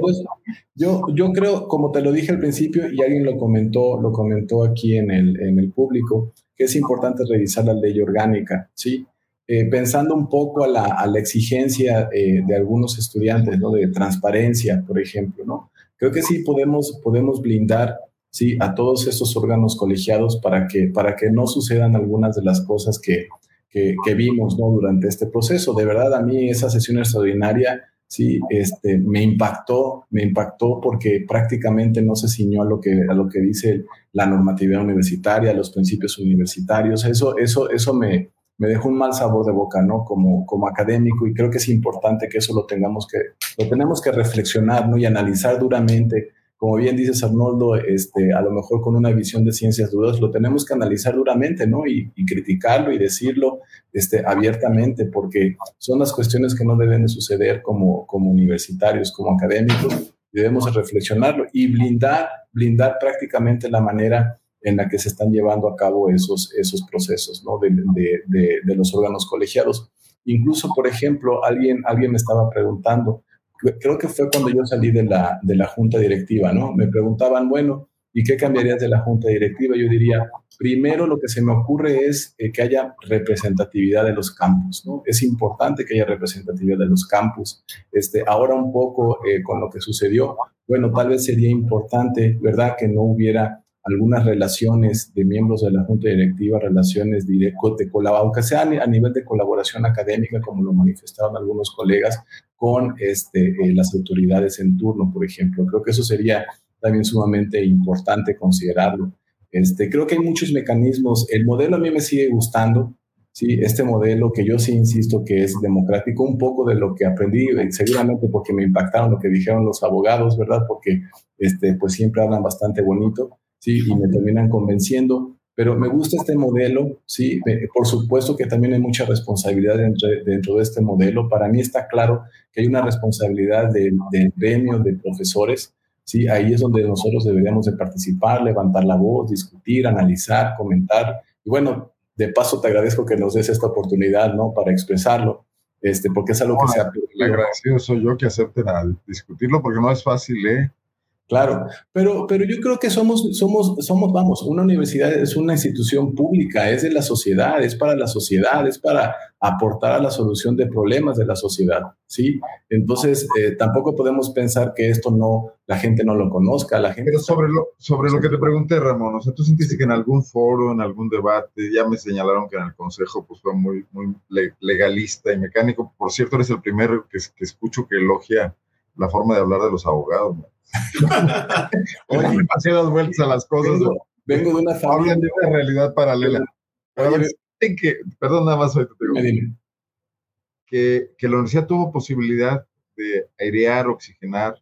yo, yo, creo, como te lo dije al principio, y alguien lo comentó, lo comentó aquí en el, en el público, que es importante revisar la ley orgánica, ¿sí? Eh, pensando un poco a la, a la exigencia eh, de algunos estudiantes, ¿no? De transparencia, por ejemplo, ¿no? Creo que sí podemos, podemos blindar, ¿sí? A todos estos órganos colegiados para que, para que no sucedan algunas de las cosas que, que, que vimos, ¿no? Durante este proceso. De verdad, a mí esa sesión extraordinaria sí, este, me impactó, me impactó porque prácticamente no se ciñó a lo que, a lo que dice la normatividad universitaria, los principios universitarios. Eso, eso, eso me, me dejó un mal sabor de boca, ¿no? Como, como académico y creo que es importante que eso lo tengamos que, lo tenemos que reflexionar, ¿no? Y analizar duramente como bien dices Arnoldo, este, a lo mejor con una visión de ciencias duras, lo tenemos que analizar duramente, ¿no? Y, criticarlo y decirlo este, abiertamente, porque son las cuestiones que no deben de suceder como, como universitarios, como académicos, debemos reflexionarlo y blindar, blindar prácticamente la manera en la que se están llevando a cabo esos, esos procesos, ¿no? De, de, de los órganos colegiados. Incluso, por ejemplo, alguien, alguien me estaba preguntando, creo que fue cuando yo salí de la, de la junta directiva, ¿no? Me preguntaban, bueno, ¿Y qué cambiarías de la junta directiva? Yo diría, primero lo que se me ocurre es eh, que haya representatividad de los campus, ¿no? Es importante que haya representatividad de los campus. Este, ahora un poco eh, con lo que sucedió, bueno, tal vez sería importante, ¿verdad?, que no hubiera algunas relaciones de miembros de la Junta Directiva, relaciones de, de aunque sea a nivel de colaboración académica, como lo manifestaron algunos colegas, con este, eh, las autoridades en turno, por ejemplo. Creo que eso sería también sumamente importante considerarlo. Este, creo que hay muchos mecanismos. El modelo a mí me sigue gustando, ¿sí? este modelo que yo sí insisto que es democrático, un poco de lo que aprendí, seguramente porque me impactaron lo que dijeron los abogados, ¿verdad? Porque este, pues siempre hablan bastante bonito ¿sí? Y me terminan convenciendo. Pero me gusta este modelo, ¿sí? Por supuesto que también hay mucha responsabilidad dentro, dentro de este modelo. Para mí está claro que hay una responsabilidad del de gremio de profesores, ¿sí? Ahí es donde nosotros deberíamos de participar, levantar la voz, discutir, analizar, comentar. Y bueno, de paso te agradezco que nos des esta oportunidad, ¿no? Para expresarlo, este, porque es algo que se ha... Agradecido soy yo que acepten al discutirlo, porque no es fácil, ¿eh? Claro, pero, pero yo creo que somos, somos, somos, vamos, una universidad es una institución pública, es de la sociedad, es para la sociedad, es para aportar a la solución de problemas de la sociedad, ¿sí? Entonces, eh, tampoco podemos pensar que esto no, la gente no lo conozca, la gente... Pero sobre lo, sobre lo que te pregunté, Ramón, o sea, ¿tú sentiste que en algún foro, en algún debate, ya me señalaron que en el consejo pues fue muy, muy legalista y mecánico? Por cierto, eres el primero que, que escucho que elogia la forma de hablar de los abogados, ¿no? Oye, demasiadas vueltas a las cosas. Vengo, de una familia. de una realidad paralela. que, perdón, nada más hoy te digo. Que, que la universidad tuvo posibilidad de airear, oxigenar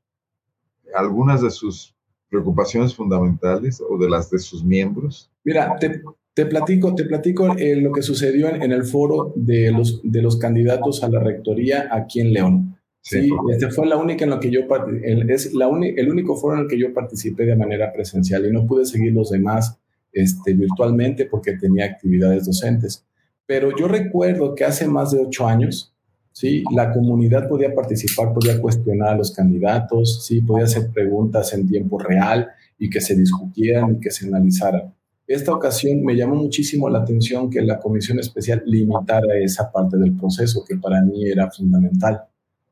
algunas de sus preocupaciones fundamentales o de las de sus miembros. Mira, te, te platico, te platico eh, lo que sucedió en, en, el foro de los, de los candidatos a la rectoría aquí en León. Sí, este fue la única en la que yo es la el único foro en el que yo participé de manera presencial y no pude seguir los demás este, virtualmente porque tenía actividades docentes. Pero yo recuerdo que hace más de ocho años, sí, la comunidad podía participar, podía cuestionar a los candidatos, sí, podía hacer preguntas en tiempo real y que se discutieran y que se analizaran. Esta ocasión me llamó muchísimo la atención que la comisión especial limitara esa parte del proceso que para mí era fundamental.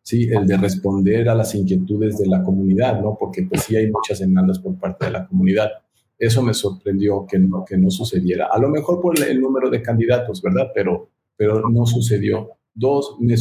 ¿Sí? El de responder a las inquietudes de la comunidad, ¿no? Porque pues sí hay muchas demandas por parte de la comunidad. Eso me sorprendió que no, que no sucediera. A lo mejor por el número de candidatos, ¿verdad? Pero, pero no sucedió. Dos, me,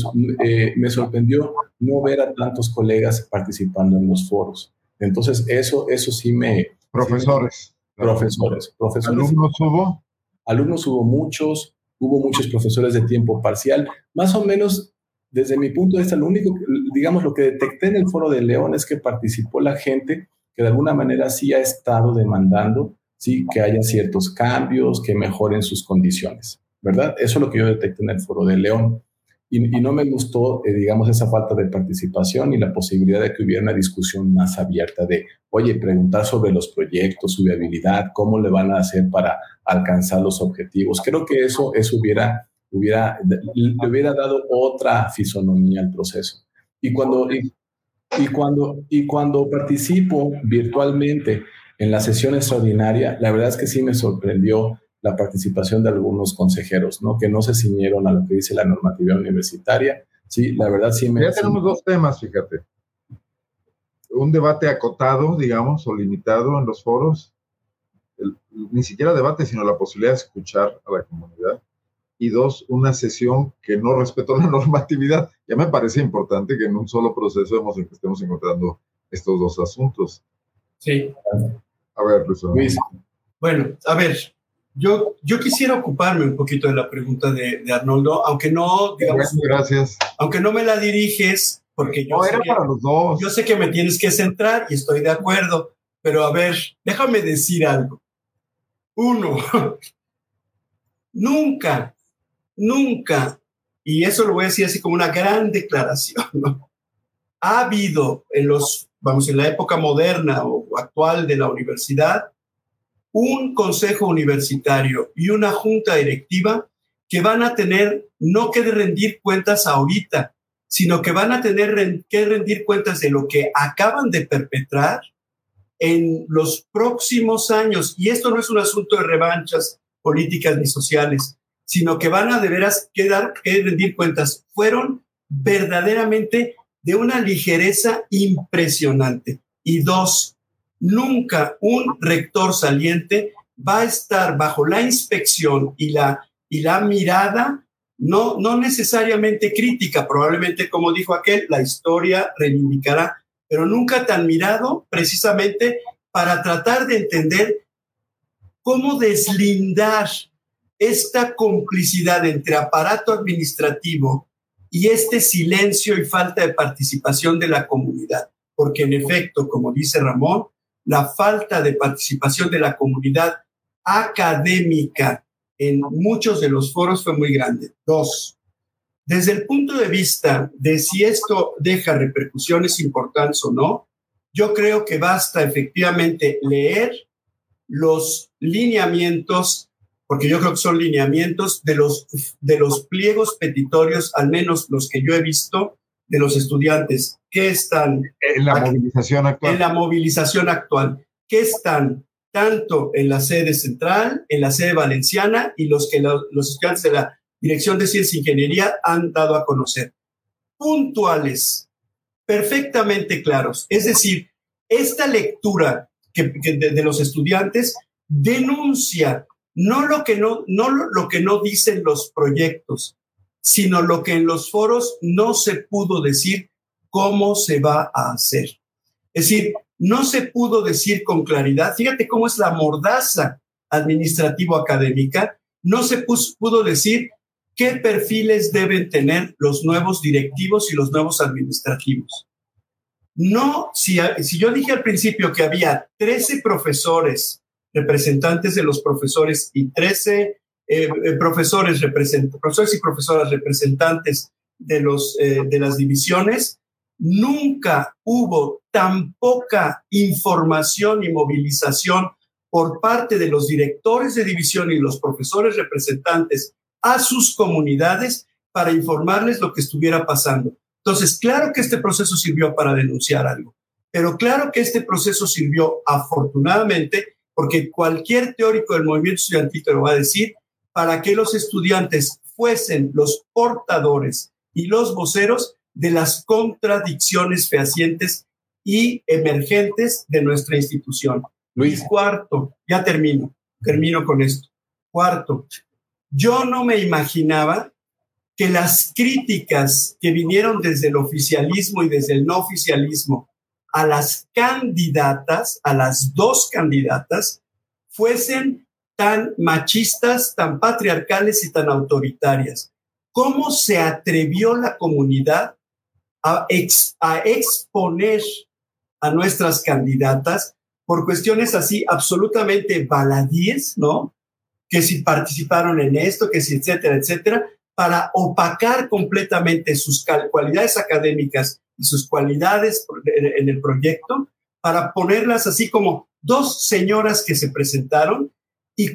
eh, me sorprendió no ver a tantos colegas participando en los foros. Entonces, eso, eso sí me... Profesores. profesores, profesores. ¿Alumnos hubo? Alumnos hubo muchos, hubo muchos profesores de tiempo parcial. Más o menos desde mi punto de vista, lo único, digamos, lo que detecté en el foro de León es que participó la gente que de alguna manera sí ha estado demandando, sí, que haya ciertos cambios, que mejoren sus condiciones, ¿verdad? Eso es lo que yo detecté en el foro de León. Y, no me gustó, eh, digamos, esa falta de participación y la posibilidad de que hubiera una discusión más abierta de, oye, preguntar sobre los proyectos, su viabilidad, cómo le van a hacer para alcanzar los objetivos. Creo que eso, eso hubiera hubiera, le hubiera dado otra fisonomía al proceso. Y cuando, y, cuando, y cuando participo virtualmente en la sesión extraordinaria, la verdad es que sí me sorprendió la participación de algunos consejeros, ¿no? Que no se ciñeron a lo que dice la normativa universitaria. Sí, la verdad sí me... Ya tenemos dos temas, fíjate. Un debate acotado, digamos, o limitado en los foros. ni siquiera debate, sino la posibilidad de escuchar a la comunidad y dos, una sesión que no respetó la normatividad. Ya me parece importante que en un solo proceso estemos encontrando estos dos asuntos. Sí. A ver, Luis. Bueno, a ver, yo, yo quisiera ocuparme un poquito de la pregunta de, de Arnoldo, aunque no, digamos, gracias. Aunque no me la diriges, porque yo, no, era para los dos. yo sé que me tienes que centrar y estoy de acuerdo, pero a ver, déjame decir algo. Uno, nunca Nunca, y eso lo voy a decir así como una gran declaración, ha habido en los, vamos, en la época moderna o actual de la universidad, un consejo universitario y una junta directiva que van a tener no que rendir cuentas ahorita, sino que van a tener que rendir cuentas de lo que acaban de perpetrar en los próximos años, y esto no es un asunto de revanchas políticas ni sociales, sino que van a de veras que, dar, que rendir cuentas, fueron verdaderamente de una ligereza impresionante. Y dos, nunca un rector saliente va a estar bajo la inspección y la, y la mirada, no, no necesariamente crítica, probablemente como dijo aquel, la historia reivindicará, pero nunca tan mirado precisamente para tratar de entender cómo deslindar esta complicidad entre aparato administrativo y este silencio y falta de participación de la comunidad. Porque en efecto, como dice Ramón, la falta de participación de la comunidad académica en muchos de los foros fue muy grande. Dos, desde el punto de vista de si esto deja repercusiones importantes o no, yo creo que basta efectivamente leer los lineamientos, porque yo creo que son lineamientos de los, de los pliegos petitorios, al menos los que yo he visto, de los estudiantes que están en la movilización actual. En la movilización actual, que están tanto en la sede central, en la sede valenciana y los que los estudiantes de la Dirección de Ciencia e Ingeniería han dado a conocer. Puntuales, perfectamente claros. Es decir, esta lectura que, de, los estudiantes denuncia no lo que no, no lo que no dicen los proyectos, sino lo que en los foros no se pudo decir cómo se va a hacer. Es decir, no se pudo decir con claridad, fíjate cómo es la mordaza administrativo-académica, no se pudo decir qué perfiles deben tener los nuevos directivos y los nuevos administrativos. No, si, si yo dije al principio que había 13 profesores, representantes de los profesores y 13 eh, eh, profesores, profesores y profesoras representantes de, los, eh, de las divisiones, nunca hubo tan poca información y movilización por parte de los directores de división y los profesores representantes a sus comunidades para informarles lo que estuviera pasando. Entonces, claro que este proceso sirvió para denunciar algo, pero claro que este proceso sirvió afortunadamente porque cualquier teórico del movimiento estudiantil te lo va a decir, para que los estudiantes fuesen los portadores y los voceros de las contradicciones fehacientes y emergentes de nuestra institución. Luis. cuarto, ya termino, termino con esto. Cuarto, yo no me imaginaba que las críticas que vinieron desde el oficialismo y desde el no oficialismo a las candidatas, a las dos candidatas, fuesen tan machistas, tan patriarcales y tan autoritarias. ¿Cómo se atrevió la comunidad a, exponer a nuestras candidatas por cuestiones así absolutamente baladíes, ¿no? Que si participaron en esto, que si, etcétera, etcétera, para opacar completamente sus cualidades académicas y sus cualidades en el proyecto, para ponerlas así como dos señoras que se presentaron y,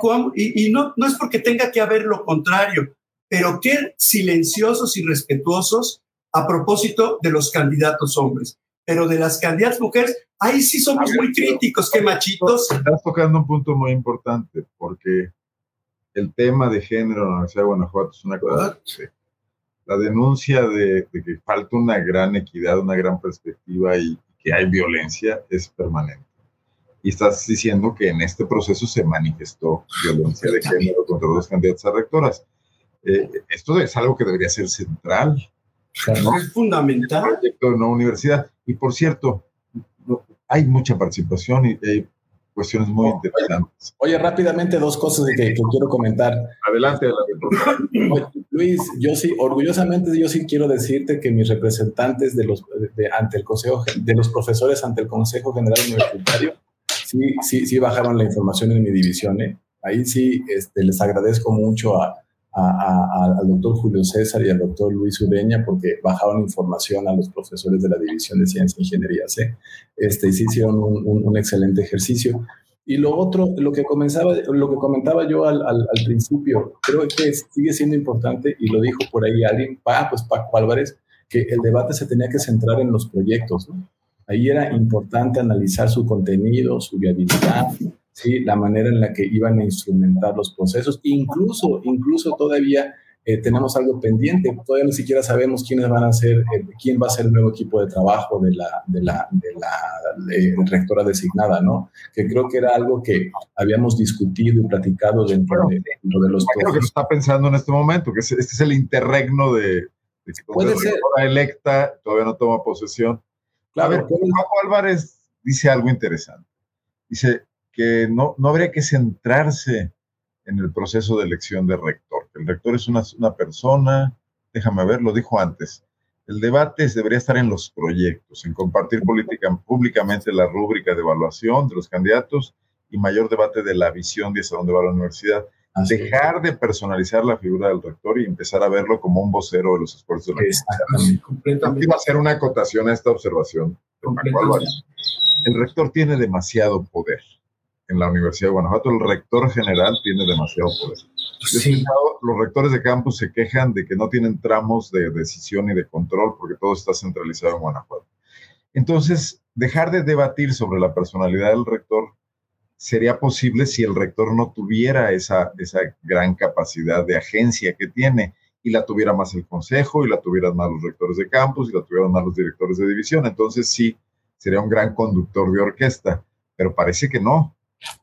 no, no es porque tenga que haber lo contrario, pero qué silenciosos y respetuosos a propósito de los candidatos hombres. Pero de las candidatas mujeres, ahí sí somos muy críticos, qué machitos. Estás tocando un punto muy importante, porque el tema de género en la Universidad de Guanajuato es una cosa. La denuncia de, de, que falta una gran equidad, una gran perspectiva y que hay violencia es permanente y estás diciendo que en este proceso se manifestó violencia de género contra los candidatos a rectoras. Eh, esto es algo que debería ser central. Es fundamental. proyecto de una universidad. Y por cierto, hay mucha participación y hay cuestiones muy interesantes. Oye, rápidamente dos cosas que, quiero comentar. Adelante, adelante. Luis, yo sí, orgullosamente yo sí quiero decirte que mis representantes de los, ante el Consejo, de los profesores ante el Consejo General Universitario sí, sí, sí bajaron la información en mi división. ¿eh? Ahí sí este, les agradezco mucho a, al doctor Julio César y al doctor Luis Udeña porque bajaron información a los profesores de la División de Ciencias e Ingenierías. ¿eh? Este, sí hicieron un, un, excelente ejercicio. Y lo otro, lo que, comenzaba, lo que comentaba yo al, al, al, principio, creo que sigue siendo importante, y lo dijo por ahí alguien, ah, pues Paco Álvarez, que el debate se tenía que centrar en los proyectos. ¿no? Ahí era importante analizar su contenido, su viabilidad, ¿sí? la manera en la que iban a instrumentar los procesos. Incluso, incluso todavía eh, tenemos algo pendiente. Todavía ni siquiera sabemos quiénes van a ser, eh, quién va a ser el nuevo equipo de trabajo de la, de la, de la eh, rectora designada, ¿no? Que creo que era algo que habíamos discutido y platicado dentro, de, los... Creo que lo está pensando en este momento, que este es el interregno de, de que Puede ser. la electa todavía no toma posesión. Claro, a ver, Paco Álvarez dice algo interesante. Dice que no, no habría que centrarse en el proceso de elección de rector. El rector es una, una persona, déjame ver, lo dijo antes, el debate debería estar en los proyectos, en compartir política, públicamente la rúbrica de evaluación de los candidatos y mayor debate de la visión de hacia dónde va la universidad. Dejar de personalizar la figura del rector y empezar a verlo como un vocero de los esfuerzos de la universidad. Iba a hacer una acotación a esta observación. El rector tiene demasiado poder en la Universidad de Guanajuato, el rector general tiene demasiado poder. Los rectores de campus se quejan de que no tienen tramos de decisión y de control porque todo está centralizado en Guanajuato. Entonces, dejar de debatir sobre la personalidad del rector sería posible si el rector no tuviera esa, esa gran capacidad de agencia que tiene y la tuviera más el consejo y la tuvieran más los rectores de campus y la tuvieran más los directores de división. Entonces sí, sería un gran conductor de orquesta, pero parece que no.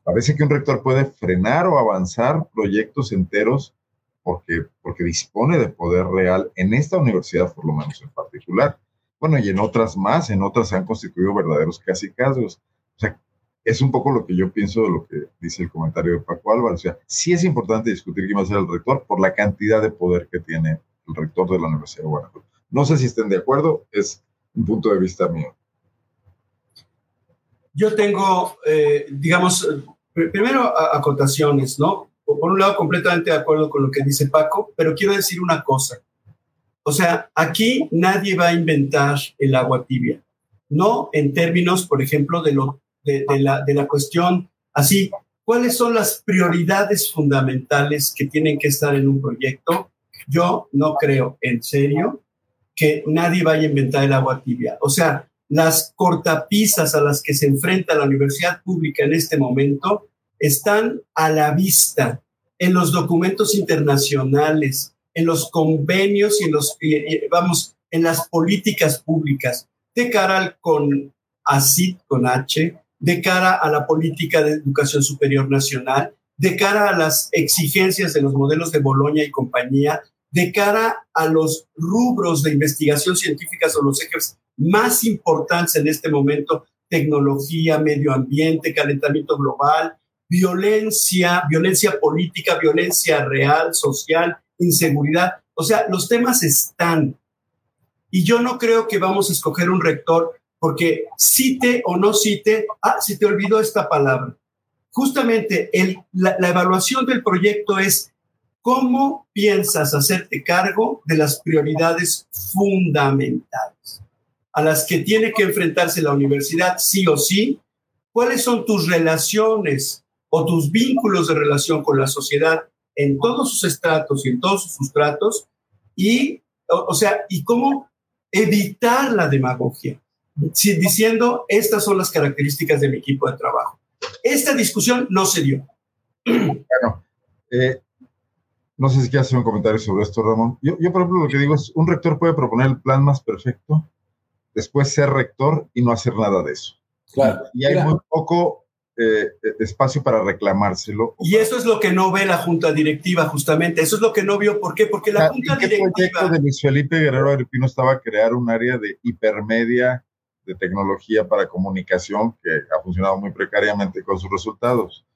Parece que un rector puede frenar o avanzar proyectos enteros porque, porque dispone de poder real en esta universidad, por lo menos en particular. Bueno, y en otras más, en otras se han constituido verdaderos casi casos. O sea, es un poco lo que yo pienso de lo que dice el comentario de Paco Álvarez. O sea, sí es importante discutir quién va a ser el rector por la cantidad de poder que tiene el rector de la Universidad de Guanajuato. No sé si estén de acuerdo, es un punto de vista mío. Yo tengo, eh, digamos, primero acotaciones, ¿no? Por un lado, completamente de acuerdo con lo que dice Paco, pero quiero decir una cosa. O sea, aquí nadie va a inventar el agua tibia, no en términos, por ejemplo, de, lo, de, la, de la cuestión así, ¿cuáles son las prioridades fundamentales que tienen que estar en un proyecto? Yo no creo, en serio, que nadie vaya a inventar el agua tibia. O sea, las cortapisas a las que se enfrenta la universidad pública en este momento están a la vista en los documentos internacionales, en los convenios y en los, vamos, en las políticas públicas de cara al con ACID, con H, de cara a la política de educación superior nacional, de cara a las exigencias de los modelos de Boloña y compañía, de cara a los rubros de investigación científica o los ejes más importantes en este momento, tecnología, medio ambiente, calentamiento global, violencia, violencia política, violencia real, social, inseguridad. O sea, los temas están. Y yo no creo que vamos a escoger un rector porque cite o no cite, ah, si te olvidó esta palabra. Justamente el, la evaluación del proyecto es cómo piensas hacerte cargo de las prioridades fundamentales a las que tiene que enfrentarse la universidad sí o sí, cuáles son tus relaciones o tus vínculos de relación con la sociedad en todos sus estratos y en todos sus sustratos, y, o, sea, y cómo evitar la demagogia, diciendo, estas son las características de mi equipo de trabajo. Esta discusión no se dio. Bueno, eh, no sé si quieres hacer un comentario sobre esto, Ramón. Yo, yo, por ejemplo, lo que digo es, un rector puede proponer el plan más perfecto, después ser rector y no hacer nada de eso. Claro. Y hay muy poco eh, espacio para reclamárselo. Y eso es lo que no ve la junta directiva, justamente. Eso es lo que no vio. ¿Por qué? Porque la junta ¿qué directiva. proyecto de Luis Felipe Guerrero Agripino estaba a crear un área de hipermedia de tecnología para comunicación que ha funcionado muy precariamente con sus resultados?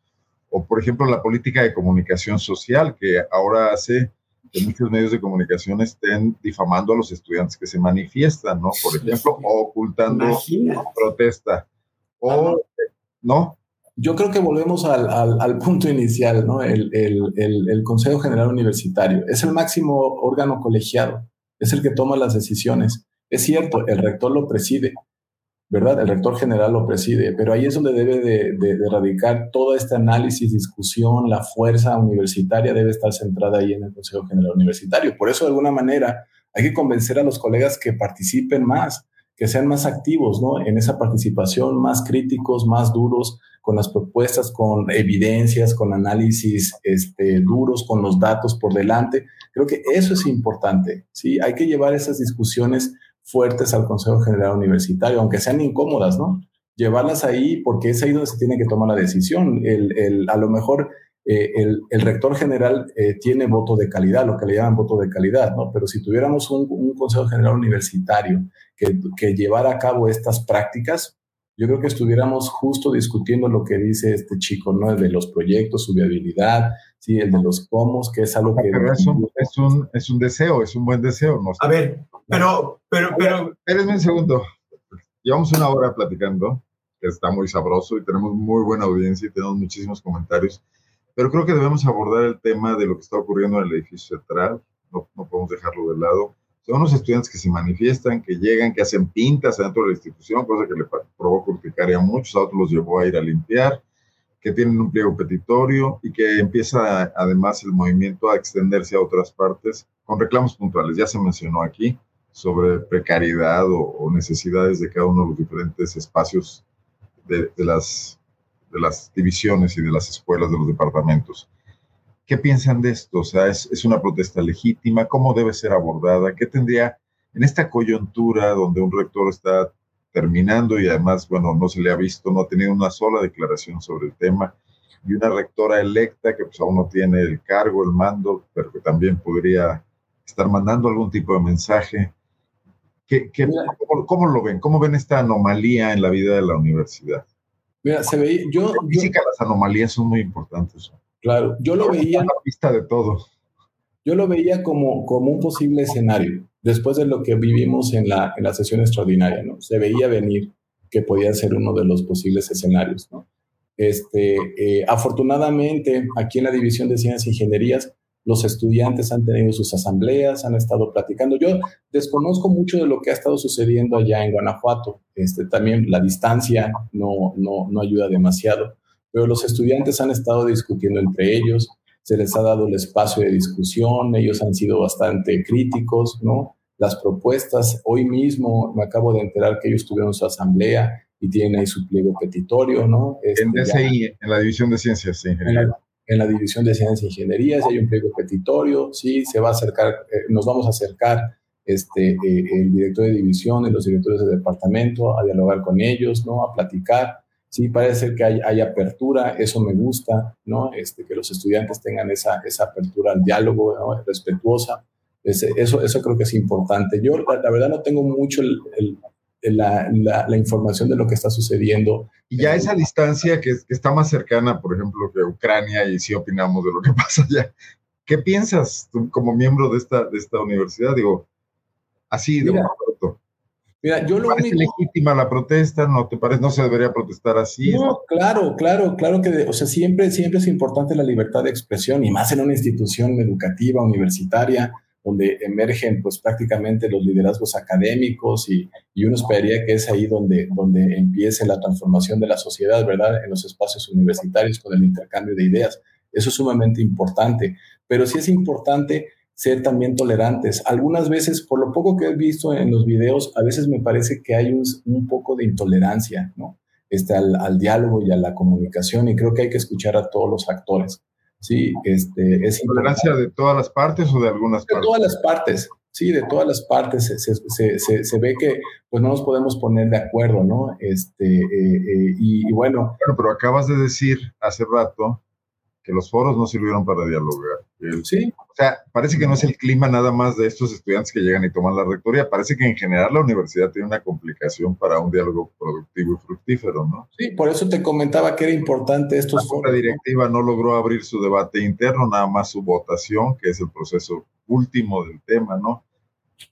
O, por ejemplo, la política de comunicación social que ahora hace que muchos medios de comunicación estén difamando a los estudiantes que se manifiestan, ¿no? Por ejemplo, o ocultando protesta. O, ¿no? Yo creo que volvemos al, al, al punto inicial, ¿no? El, el, el, el, Consejo General Universitario es el máximo órgano colegiado, es el que toma las decisiones. Es cierto, el rector lo preside, ¿verdad? El rector general lo preside, pero ahí es donde debe de, de, de, radicar todo este análisis, discusión, la fuerza universitaria debe estar centrada ahí en el Consejo General Universitario. Por eso, de alguna manera, hay que convencer a los colegas que participen más, que sean más activos ¿no? en esa participación, más críticos, más duros con las propuestas, con evidencias, con análisis este, duros, con los datos por delante. Creo que eso es importante. ¿sí? Hay que llevar esas discusiones fuertes al Consejo General Universitario, aunque sean incómodas, ¿no? Llevarlas ahí porque es ahí donde se tiene que tomar la decisión. El, el, a lo mejor eh, el, el, rector general eh, tiene voto de calidad, lo que le llaman voto de calidad, ¿no? Pero si tuviéramos un, un Consejo General Universitario que, que, llevara a cabo estas prácticas, yo creo que estuviéramos justo discutiendo lo que dice este chico, ¿no? El de los proyectos, su viabilidad, ¿sí? el de los cómo, que es algo que... Pero es un, es un, es un deseo, es un buen deseo. ¿no? A ver, pero... pero, pero... Espérenme un segundo. Llevamos una hora platicando, que está muy sabroso y tenemos muy buena audiencia y tenemos muchísimos comentarios. Pero creo que debemos abordar el tema de lo que está ocurriendo en el edificio central, no, no podemos dejarlo de lado. Son unos estudiantes que se manifiestan, que llegan, que hacen pintas dentro de la institución, cosa que le provoca urticaria a muchos, a otros los llevó a ir a limpiar, que tienen un pliego petitorio y que empieza además el movimiento a extenderse a otras partes con reclamos puntuales. Ya se mencionó aquí sobre precariedad o, necesidades de cada uno de los diferentes espacios de, de las de las divisiones y de las escuelas de los departamentos. ¿Qué piensan de esto? O sea, ¿es, es una protesta legítima? ¿Cómo debe ser abordada? ¿Qué tendría en esta coyuntura donde un rector está terminando y además, bueno, no se le ha visto, no ha tenido una sola declaración sobre el tema, y una rectora electa que pues aún no tiene el cargo, el mando, pero que también podría estar mandando algún tipo de mensaje. ¿Qué, qué, cómo, ¿Cómo lo ven? ¿Cómo ven esta anomalía en la vida de la universidad? Mira, se veía, yo... La física, yo, las anomalías son muy importantes. Claro, yo lo veía... La pista de todo. Yo lo veía como, como un posible escenario, después de lo que vivimos en la, en la sesión extraordinaria, ¿no? Se veía venir que podía ser uno de los posibles escenarios, ¿no? Este, eh, afortunadamente, aquí en la División de Ciencias e Ingenierías, los estudiantes han tenido sus asambleas, han estado platicando. Yo desconozco mucho de lo que ha estado sucediendo allá en Guanajuato. Este, también la distancia no, no, no ayuda demasiado, pero los estudiantes han estado discutiendo entre ellos, se les ha dado el espacio de discusión, ellos han sido bastante críticos, ¿no? Las propuestas, hoy mismo me acabo de enterar que ellos tuvieron su asamblea y tienen ahí su pliego petitorio, ¿no? Este, en DCI, ya, en la División de Ciencias e Ingeniería en la División de Ciencias e Ingenierías, hay un pliego petitorio, sí, se va a acercar, eh, nos vamos a acercar este, eh, el director de división y los directores de departamento a dialogar con ellos, ¿no? A platicar. Sí, parece que hay, hay, apertura, eso me gusta, ¿no? Este, que los estudiantes tengan esa, esa apertura al diálogo ¿no? respetuosa. Ese, eso, eso creo que es importante. Yo, la, la verdad, no tengo mucho el, el, la, la, la, información de lo que está sucediendo. Y ya esa distancia que, que, está más cercana, por ejemplo, que Ucrania, y si opinamos de lo que pasa allá, ¿qué piensas tú como miembro de esta, de esta universidad? Digo, así de mira, corto. Mira, yo lo parece único... legítima la protesta, ¿no te parece? No se debería protestar así. No, claro, claro, claro que, o sea, siempre, siempre es importante la libertad de expresión y más en una institución educativa, universitaria, donde emergen pues prácticamente los liderazgos académicos y, y, uno esperaría que es ahí donde, donde empiece la transformación de la sociedad, ¿verdad? En los espacios universitarios con el intercambio de ideas. Eso es sumamente importante, pero sí es importante ser también tolerantes. Algunas veces, por lo poco que he visto en los videos, a veces me parece que hay un, un poco de intolerancia, ¿no? Este, al, al diálogo y a la comunicación y creo que hay que escuchar a todos los actores. Sí, este, es ¿Tolerancia de todas las partes o de algunas de partes? De todas las partes, sí, de todas las partes. Se, se, se, se, ve que pues no nos podemos poner de acuerdo, ¿no? Este, eh, eh, y, y, bueno. Bueno, pero acabas de decir hace rato que los foros no sirvieron para dialogar. El, sí. O sea, parece que no es el clima nada más de estos estudiantes que llegan y toman la rectoría. Parece que en general la universidad tiene una complicación para un diálogo productivo y fructífero, ¿no? Sí, por eso te comentaba que era importante estos la foros. La directiva ¿no? no logró abrir su debate interno, nada más su votación, que es el proceso último del tema, ¿no?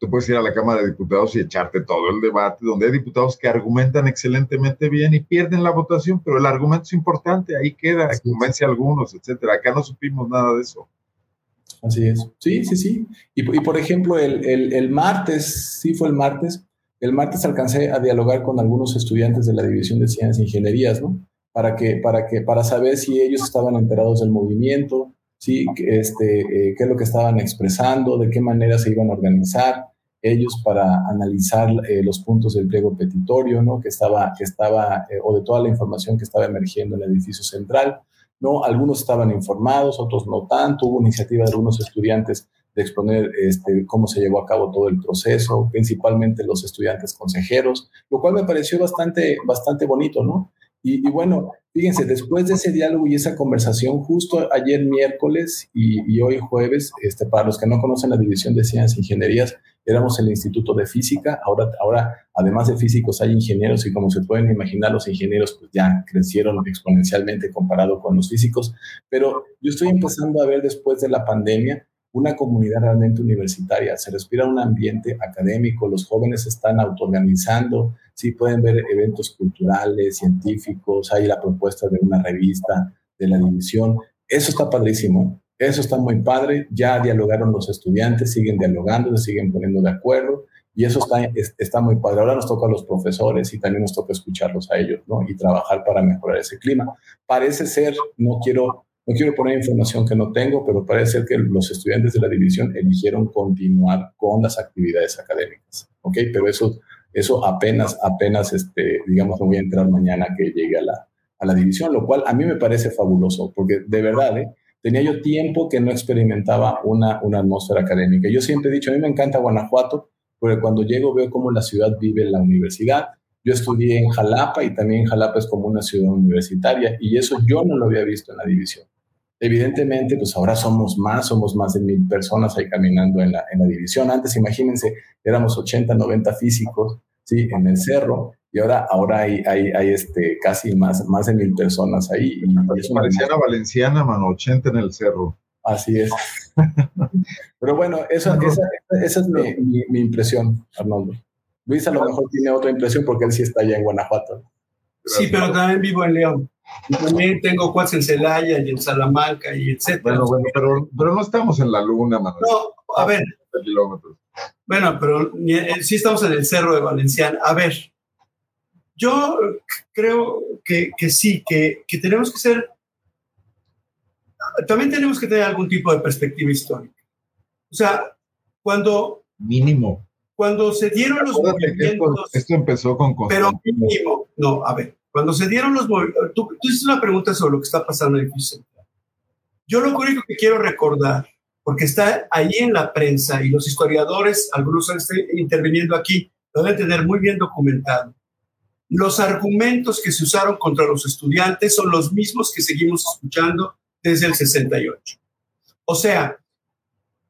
Tú puedes ir a la Cámara de Diputados y echarte todo el debate, donde hay diputados que argumentan excelentemente bien y pierden la votación, pero el argumento es importante, ahí queda, Así convence es. a algunos, etcétera. Acá no supimos nada de eso. Así es. Sí, sí, sí. Y, y por ejemplo, el, el, el, martes, sí fue el martes, el martes alcancé a dialogar con algunos estudiantes de la División de Ciencias e Ingenierías, ¿no? Para, que, para, que, para saber si ellos estaban enterados del movimiento, ¿sí? este, eh, qué es lo que estaban expresando, de qué manera se iban a organizar. ellos para analizar eh, los puntos del pliego petitorio, ¿no? Que estaba, que estaba eh, o de toda la información que estaba emergiendo en el edificio central, ¿no? Algunos estaban informados, otros no tanto. Hubo iniciativa de algunos estudiantes de exponer este, cómo se llevó a cabo todo el proceso, principalmente los estudiantes consejeros, lo cual me pareció bastante, bastante bonito, ¿no? Y, bueno, fíjense, después de ese diálogo y esa conversación, justo ayer miércoles y, hoy jueves, este, para los que no conocen la División de Ciencias e Ingenierías, éramos el Instituto de Física, ahora, ahora además de físicos hay ingenieros y como se pueden imaginar, los ingenieros pues ya crecieron exponencialmente comparado con los físicos, pero yo estoy empezando a ver después de la pandemia una comunidad realmente universitaria, se respira un ambiente académico, los jóvenes están autoorganizando, sí pueden ver eventos culturales, científicos, hay la propuesta de una revista de la división, eso está padrísimo, eso está muy padre, ya dialogaron los estudiantes, siguen dialogando, se siguen poniendo de acuerdo y eso está, está muy padre. Ahora nos toca a los profesores y también nos toca escucharlos a ellos, ¿no? Y trabajar para mejorar ese clima. Parece ser, no quiero no quiero poner información que no tengo, pero parece ser que los estudiantes de la división eligieron continuar con las actividades académicas, ¿ok? Pero eso, eso apenas, apenas, este, digamos, no voy a entrar mañana que llegue a la, a la división, lo cual a mí me parece fabuloso, porque de verdad, ¿eh? tenía yo tiempo que no experimentaba una, una atmósfera académica. Yo siempre he dicho, a mí me encanta Guanajuato, porque cuando llego veo cómo la ciudad vive la universidad, yo estudié en Jalapa y también Jalapa es como una ciudad universitaria y eso yo no lo había visto en la división. Evidentemente, pues ahora somos más, somos más de mil personas ahí caminando en la, en la división. Antes, imagínense, éramos 80, 90 físicos, ¿sí? En el cerro, y ahora, ahora hay, hay, hay este, casi más, más de mil personas ahí. Y parecía la valenciana, mano, 80 en el cerro. Así es. Pero bueno, eso, esa, esa, es mi, mi, mi, impresión, Arnoldo. Luis a lo mejor tiene otra impresión porque él sí está allá en Guanajuato. Sí, pero también vivo en León. Y también tengo cuates en Celaya y en Salamanca y etcétera. Bueno, bueno, pero, pero no estamos en la luna, Manuel. No, a ver. Bueno, pero eh, sí estamos en el Cerro de Valenciana. A ver, yo creo que, que sí, que, que, tenemos que ser, también tenemos que tener algún tipo de perspectiva histórica. O sea, cuando... Mínimo. Cuando se dieron los movimientos... Esto, empezó con... Pero mínimo, no, a ver, cuando se dieron los movimientos, tú, tú hiciste una pregunta sobre lo que está pasando en el. Yo lo único que quiero recordar, porque está ahí en la prensa y los historiadores, algunos están interviniendo aquí, lo deben tener muy bien documentado. Los argumentos que se usaron contra los estudiantes son los mismos que seguimos escuchando desde el 68. O sea,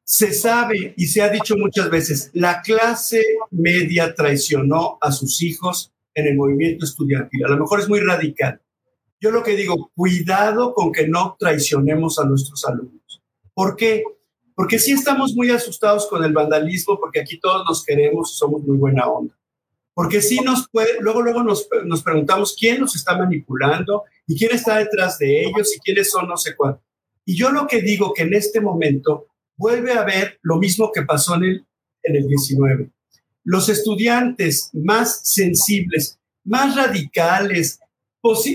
se sabe y se ha dicho muchas veces, la clase media traicionó a sus hijos en el movimiento estudiantil. A lo mejor es muy radical. Yo lo que digo, cuidado con que no traicionemos a nuestros alumnos. ¿Por qué? Porque sí estamos muy asustados con el vandalismo, porque aquí todos nos queremos y somos muy buena onda. Porque sí nos puede, luego, luego nos, nos preguntamos quién nos está manipulando y quién está detrás de ellos y quiénes son no sé cuánto. Y yo lo que digo que en este momento vuelve a haber lo mismo que pasó en el, en el 19 los estudiantes más sensibles, más radicales,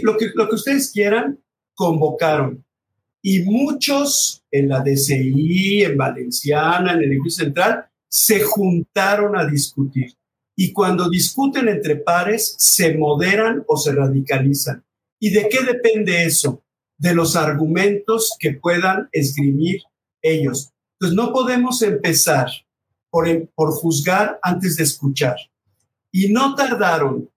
lo que, ustedes quieran, convocaron. Y muchos en la DCI, en Valenciana, en el edificio central, se juntaron a discutir. Y cuando discuten entre pares, se moderan o se radicalizan. ¿Y de qué depende eso? De los argumentos que puedan esgrimir ellos. Pues no podemos empezar por, juzgar antes de escuchar. Y no tardaron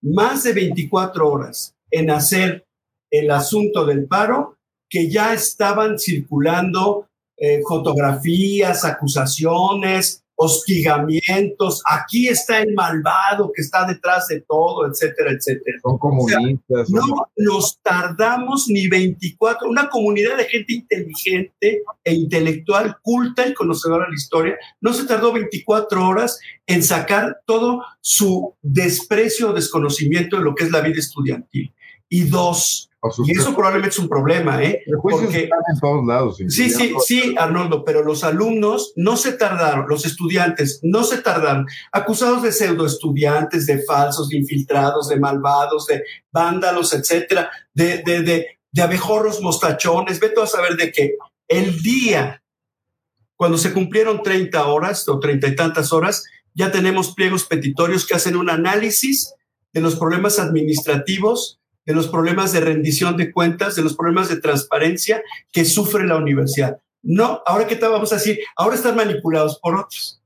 más de 24 horas en hacer el asunto del paro, que ya estaban circulando eh, fotografías, acusaciones, hostigamientos, aquí está el malvado que está detrás de todo, etcétera, etcétera. Son comunistas. no nos tardamos ni 24, una comunidad de gente inteligente e intelectual, culta y conocedora de la historia, no se tardó 24 horas en sacar todo su desprecio o desconocimiento de lo que es la vida estudiantil. Y dos, y eso probablemente es un problema, ¿eh? Porque en todos lados. Sí, sí, sí, Arnoldo, pero los alumnos no se tardaron, los estudiantes no se tardaron, acusados de pseudo estudiantes, de falsos, de infiltrados, de malvados, de vándalos, etcétera, de, de, de, de abejorros mostachones, vete a saber de qué. El día, cuando se cumplieron 30 horas o treinta y tantas horas, ya tenemos pliegos petitorios que hacen un análisis de los problemas administrativos, de los problemas de rendición de cuentas, de los problemas de transparencia que sufre la universidad. No, ahora qué tal vamos a decir, ahora están manipulados por otros.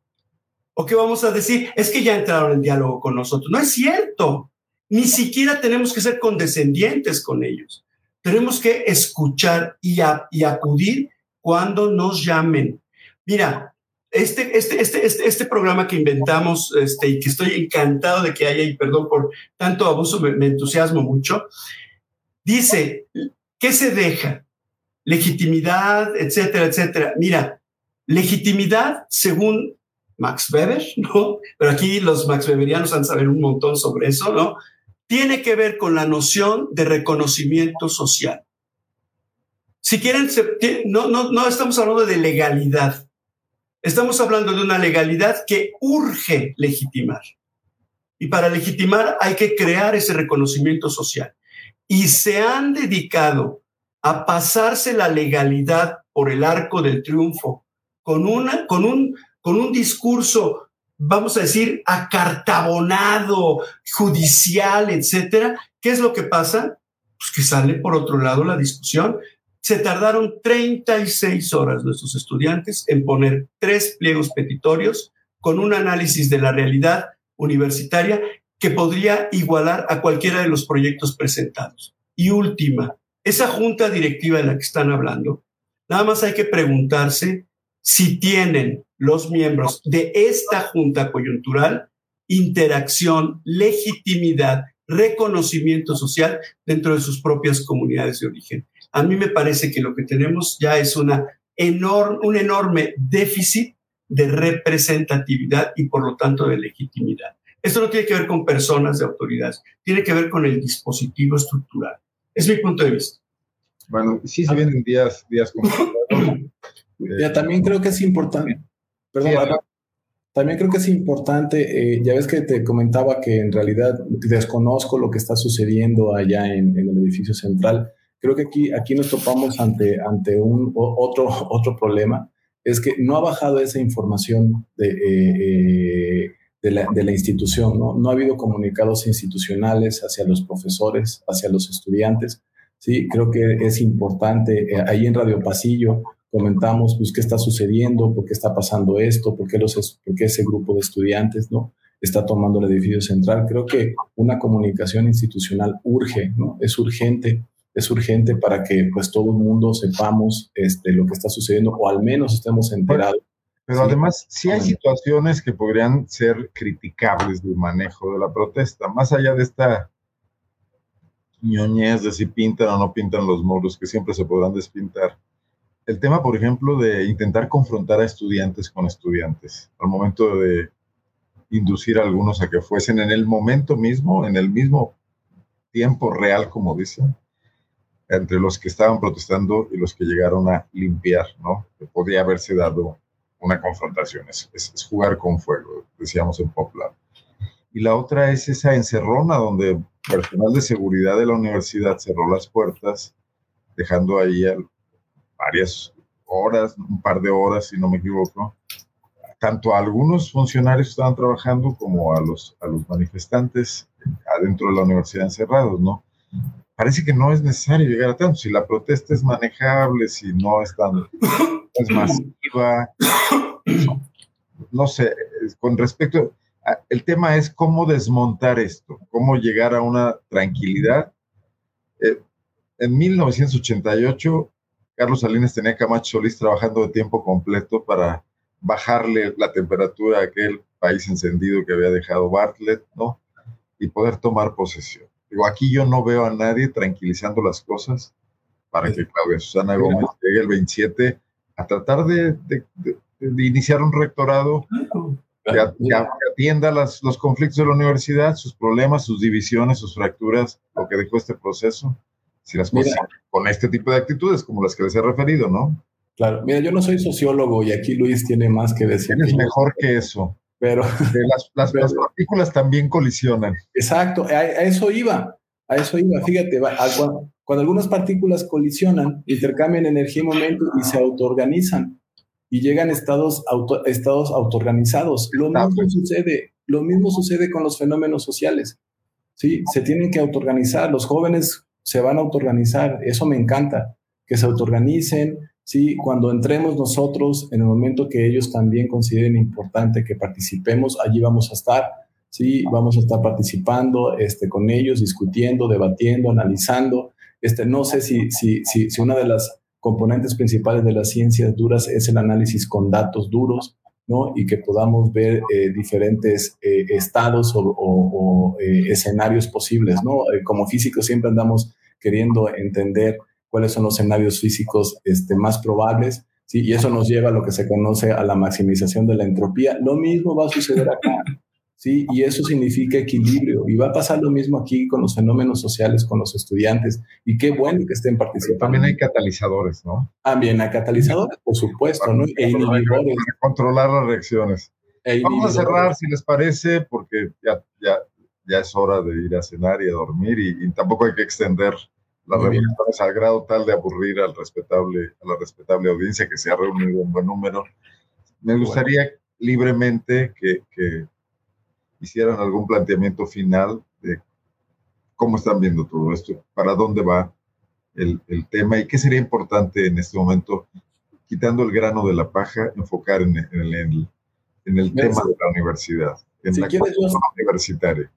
¿O qué vamos a decir? Es que ya entraron en diálogo con nosotros. No es cierto. Ni siquiera tenemos que ser condescendientes con ellos. Tenemos que escuchar y, y acudir cuando nos llamen. Mira, este, este, este, este, este programa que inventamos este, y que estoy encantado de que haya, y perdón por tanto abuso, me, entusiasmo mucho, dice, ¿qué se deja? Legitimidad, etcétera, etcétera. Mira, legitimidad según Max Weber, ¿no? Pero aquí los Max Weberianos han saber un montón sobre eso, ¿no? Tiene que ver con la noción de reconocimiento social. Si quieren, no, no, no estamos hablando de legalidad. Estamos hablando de una legalidad que urge legitimar. Y para legitimar hay que crear ese reconocimiento social. Y se han dedicado a pasarse la legalidad por el arco del triunfo con, una, con, un, con un discurso, vamos a decir, acartabonado, judicial, etcétera. ¿Qué es lo que pasa? Pues que sale por otro lado la discusión se tardaron 36 horas nuestros estudiantes en poner tres pliegos petitorios con un análisis de la realidad universitaria que podría igualar a cualquiera de los proyectos presentados. Y última, esa junta directiva de la que están hablando, nada más hay que preguntarse si tienen los miembros de esta junta coyuntural interacción, legitimidad, reconocimiento social dentro de sus propias comunidades de origen. A mí me parece que lo que tenemos ya es una un enorme déficit de representatividad y por lo tanto de legitimidad. Esto no tiene que ver con personas de autoridad, tiene que ver con el dispositivo estructural. Es mi punto de vista. Bueno, sí se vienen días, días complicados. ya, también creo que es importante. Perdón, también creo que es importante, eh, ya ves que te comentaba que en realidad desconozco lo que está sucediendo allá en, el edificio central. Creo que aquí, aquí nos topamos ante, ante un otro, otro problema, es que no ha bajado esa información de, eh, eh, de, la, de la, institución, ¿no? no ha habido comunicados institucionales hacia los profesores, hacia los estudiantes. Sí, creo que es importante, ahí en Radio Pasillo comentamos pues qué está sucediendo, por qué está pasando esto, por qué, los, por qué ese grupo de estudiantes no está tomando el edificio central. Creo que una comunicación institucional urge, ¿no? Es urgente, es urgente para que pues todo el mundo sepamos este, lo que está sucediendo o al menos estemos enterados. Pero además, sí hay situaciones que podrían ser criticables del manejo de la protesta, más allá de esta ñoñez de si pintan o no pintan los muros, que siempre se podrán despintar. El tema, por ejemplo, de intentar confrontar a estudiantes con estudiantes, al momento de inducir a algunos a que fuesen en el momento mismo, en el mismo tiempo real, como dicen, entre los que estaban protestando y los que llegaron a limpiar, ¿no? Que podría haberse dado una confrontación, es, jugar con fuego, decíamos en Poplar. Y la otra es esa encerrona donde personal de seguridad de la universidad cerró las puertas, dejando ahí varias horas, un par de horas, si no me equivoco, tanto a algunos funcionarios que estaban trabajando como a los, a los manifestantes adentro de la universidad encerrados, ¿no? Parece que no es necesario llegar a tanto. Si la protesta es manejable, si no es tan es masiva, no sé, con respecto, el tema es cómo desmontar esto, cómo llegar a una tranquilidad. Eh, en 1988 Carlos Salinas tenía Camacho Solís trabajando de tiempo completo para bajarle la temperatura a aquel país encendido que había dejado Bartlett, ¿no? Y poder tomar posesión. Digo, aquí yo no veo a nadie tranquilizando las cosas para que Claudia Susana Gómez llegue el 27 a tratar de, iniciar un rectorado que, atienda los conflictos de la universidad, sus problemas, sus divisiones, sus fracturas, lo que dejó este proceso si las cosas con este tipo de actitudes como las que les he referido, ¿no? Claro, mira, yo no soy sociólogo y aquí Luis tiene más que decir. Es mejor que eso. Pero las, las, partículas también colisionan. Exacto, a, eso iba, a eso iba. Fíjate, cuando, algunas partículas colisionan, intercambian energía y momento y se autoorganizan. y llegan estados, auto, estados autoorganizados. Lo mismo sucede, lo mismo sucede con los fenómenos sociales. Sí, se tienen que autoorganizar, los jóvenes se van a autoorganizar, eso me encanta, que se autoorganicen, sí, cuando entremos nosotros, en el momento que ellos también consideren importante que participemos, allí vamos a estar, sí, vamos a estar participando este, con ellos, discutiendo, debatiendo, analizando. Este, no sé si, si, si, si una de las componentes principales de las ciencias duras es el análisis con datos duros, ¿no? Y que podamos ver eh, diferentes eh, estados o, eh, escenarios posibles, ¿no? como físicos siempre andamos queriendo entender cuáles son los escenarios físicos este, más probables, ¿sí? Y eso nos lleva a lo que se conoce a la maximización de la entropía. Lo mismo va a suceder acá. ¿sí? Y eso significa equilibrio. Y va a pasar lo mismo aquí con los fenómenos sociales, con los estudiantes. Y qué bueno que estén participando. también hay catalizadores, ¿no? También hay catalizadores, por supuesto, ¿no? E inhibidores. controlar las reacciones. E Vamos a cerrar, si les parece, porque ya, ya, ya es hora de ir a cenar y a dormir y, tampoco hay que extender las reuniones al grado tal de aburrir al respetable, a la respetable audiencia que se ha reunido en buen número. Me gustaría libremente que, que hicieran algún planteamiento final de cómo están viendo todo esto, para dónde va el, el, tema y qué sería importante en este momento, quitando el grano de la paja, enfocar en, en el, en el tema de la universidad, en la quieres, universitaria.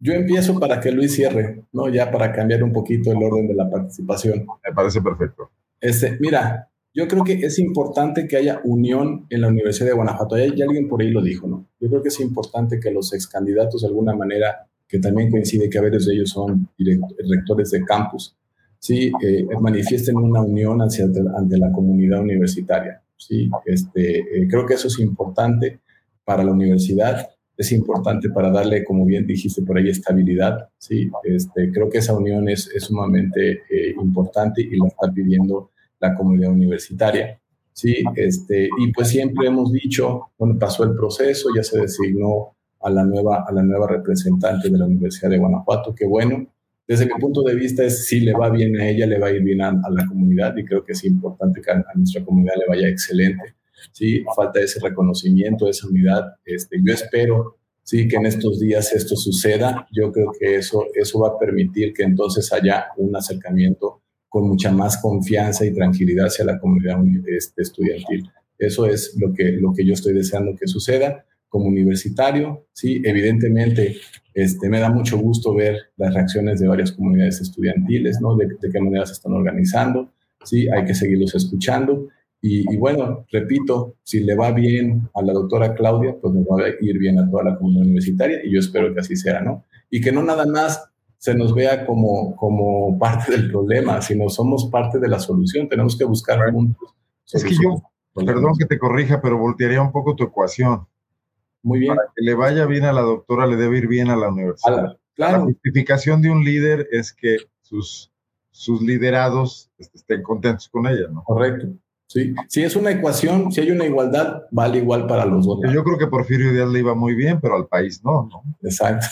Yo empiezo para que Luis cierre, ¿no? Ya para cambiar un poquito el orden de la participación. Me parece perfecto. Este, mira, yo creo que es importante que haya unión en la Universidad de Guanajuato. Ya, alguien por ahí lo dijo, ¿no? Yo creo que es importante que los ex candidatos, de alguna manera, que también coincide que a veces de ellos son rectores de campus, sí, eh, manifiesten una unión hacia, ante la comunidad universitaria. Sí, este, eh, creo que eso es importante para la universidad, es importante para darle, como bien dijiste por ahí, estabilidad. Sí, este, creo que esa unión es, es sumamente eh, importante y la está pidiendo la comunidad universitaria. Sí, este, y pues siempre hemos dicho, bueno, pasó el proceso, ya se designó a la nueva, a la nueva representante de la Universidad de Guanajuato, que bueno, desde mi punto de vista es si le va bien a ella, le va a ir bien a, la comunidad y creo que es importante que a, nuestra comunidad le vaya excelente. Sí, falta ese reconocimiento, esa unidad. Este, yo espero sí que en estos días esto suceda. Yo creo que eso, eso va a permitir que entonces haya un acercamiento con mucha más confianza y tranquilidad hacia la comunidad este, estudiantil. Eso es lo que, lo que yo estoy deseando que suceda como universitario. Sí, evidentemente este, me da mucho gusto ver las reacciones de varias comunidades estudiantiles, ¿no? De, qué manera se están organizando. Sí, hay que seguirlos escuchando. Y, y, bueno, repito, si le va bien a la doctora Claudia, pues nos va a ir bien a toda la comunidad universitaria y yo espero que así sea, ¿no? Y que no nada más se nos vea como, como parte del problema, sino somos parte de la solución. Tenemos que buscar juntos. Es que yo, perdón que te corrija, pero voltearía un poco tu ecuación. Muy bien. Para que le vaya bien a la doctora, le debe ir bien a la universidad. claro. La justificación de un líder es que sus, sus liderados estén contentos con ella, ¿no? Correcto. Sí, si es una ecuación, si hay una igualdad, vale igual para los dos. Yo creo que Porfirio Díaz le iba muy bien, pero al país no, ¿no? Exacto.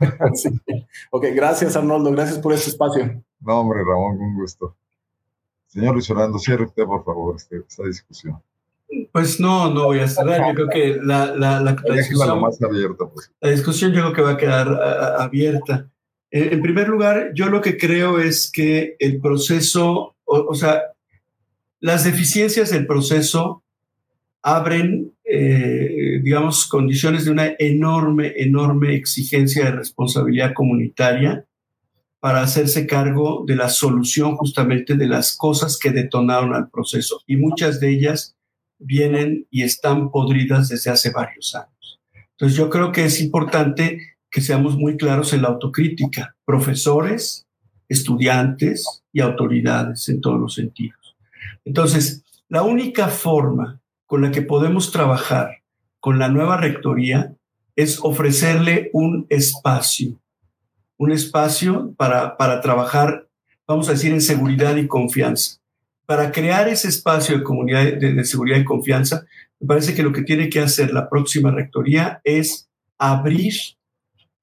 Ok, gracias Arnoldo, gracias por este espacio. No, hombre, Ramón, un gusto. Señor Luis Orlando, cierre usted, por favor, este, esta discusión. Pues no, no voy a cerrar. Yo creo que la, la, la, discusión, más abierta, pues. la discusión yo creo que va a quedar abierta. En, primer lugar, yo lo que creo es que el proceso, o sea, las deficiencias del proceso abren, eh, digamos, condiciones de una enorme, enorme exigencia de responsabilidad comunitaria para hacerse cargo de la solución justamente de las cosas que detonaron al proceso. Y muchas de ellas vienen y están podridas desde hace varios años. Entonces yo creo que es importante que seamos muy claros en la autocrítica, profesores, estudiantes y autoridades en todos los sentidos. Entonces, la única forma con la que podemos trabajar con la nueva rectoría es ofrecerle un espacio, un espacio para, para trabajar, vamos a decir, en seguridad y confianza. Para crear ese espacio de comunidad de, seguridad y confianza, me parece que lo que tiene que hacer la próxima rectoría es abrir,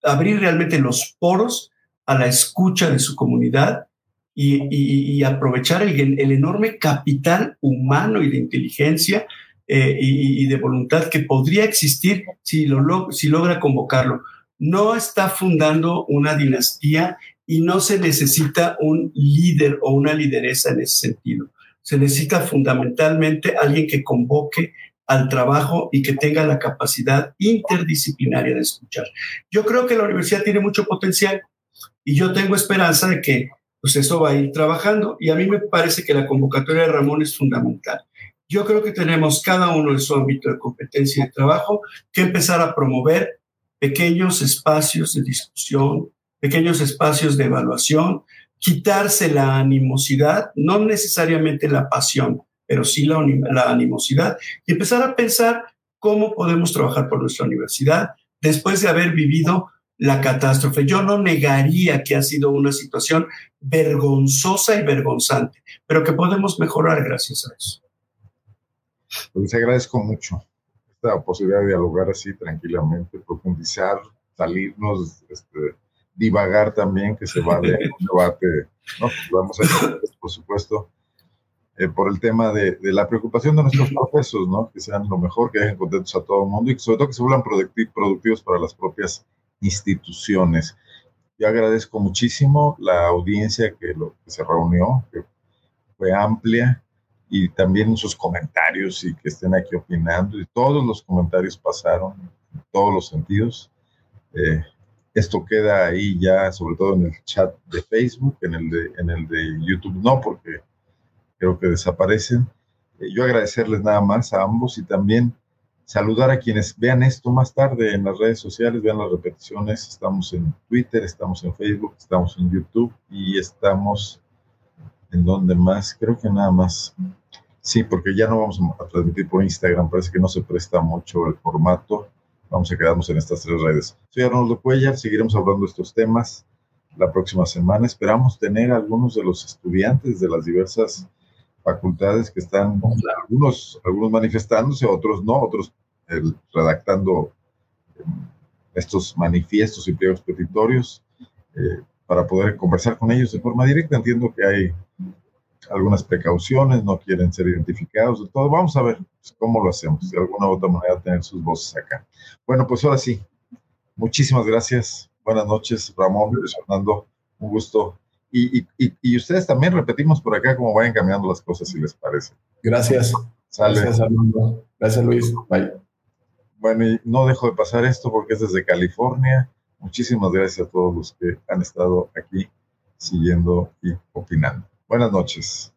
abrir realmente los poros a la escucha de su comunidad y, aprovechar el, el, enorme capital humano y de inteligencia eh, y, de voluntad que podría existir si, lo, si logra convocarlo. No está fundando una dinastía y no se necesita un líder o una lideresa en ese sentido. Se necesita fundamentalmente alguien que convoque al trabajo y que tenga la capacidad interdisciplinaria de escuchar. Yo creo que la universidad tiene mucho potencial y yo tengo esperanza de que pues eso va a ir trabajando y a mí me parece que la convocatoria de Ramón es fundamental. Yo creo que tenemos cada uno en su ámbito de competencia y de trabajo que empezar a promover pequeños espacios de discusión, pequeños espacios de evaluación, quitarse la animosidad, no necesariamente la pasión, pero sí la, la animosidad y empezar a pensar cómo podemos trabajar por nuestra universidad después de haber vivido la catástrofe. Yo no negaría que ha sido una situación vergonzosa y vergonzante, pero que podemos mejorar gracias a eso. Pues les agradezco mucho esta posibilidad de dialogar así tranquilamente, profundizar, salirnos, este, divagar también, que se va de un debate, ¿no? Vamos a por supuesto, eh, por el tema de, de, la preocupación de nuestros procesos, ¿no? Que sean lo mejor, que dejen contentos a todo el mundo y sobre todo que se vuelvan productivos para las propias instituciones. Yo agradezco muchísimo la audiencia que, lo, que se reunió, que fue amplia, y también sus comentarios y que estén aquí opinando. Y todos los comentarios pasaron, en todos los sentidos. Eh, esto queda ahí ya, sobre todo en el chat de Facebook, en el de, en el de YouTube no, porque creo que desaparecen. Eh, yo agradecerles nada más a ambos y también saludar a quienes vean esto más tarde en las redes sociales, vean las repeticiones. Estamos en Twitter, estamos en Facebook, estamos en YouTube y estamos en donde más, creo que nada más. Sí, porque ya no vamos a transmitir por Instagram, parece que no se presta mucho el formato. Vamos a quedarnos en estas tres redes. Soy Arnoldo Cuellar, seguiremos hablando de estos temas la próxima semana. Esperamos tener algunos de los estudiantes de las diversas facultades que están, algunos, algunos manifestándose, otros no, otros redactando em, estos manifiestos y pliegos petitorios eh, para poder conversar con ellos de forma directa. Entiendo que hay algunas precauciones, no quieren ser identificados, todo. Vamos a ver cómo lo hacemos, de alguna u otra manera tener sus voces acá. Bueno, pues ahora sí, muchísimas gracias. Buenas noches, Ramón, Fernando, un gusto y, ustedes también repetimos por acá cómo vayan cambiando las cosas, si les parece. Gracias. Gracias, Armando. Gracias, Luis. Bye. Bueno, y no dejo de pasar esto porque es desde California. Muchísimas gracias a todos los que han estado aquí siguiendo y opinando. Buenas noches.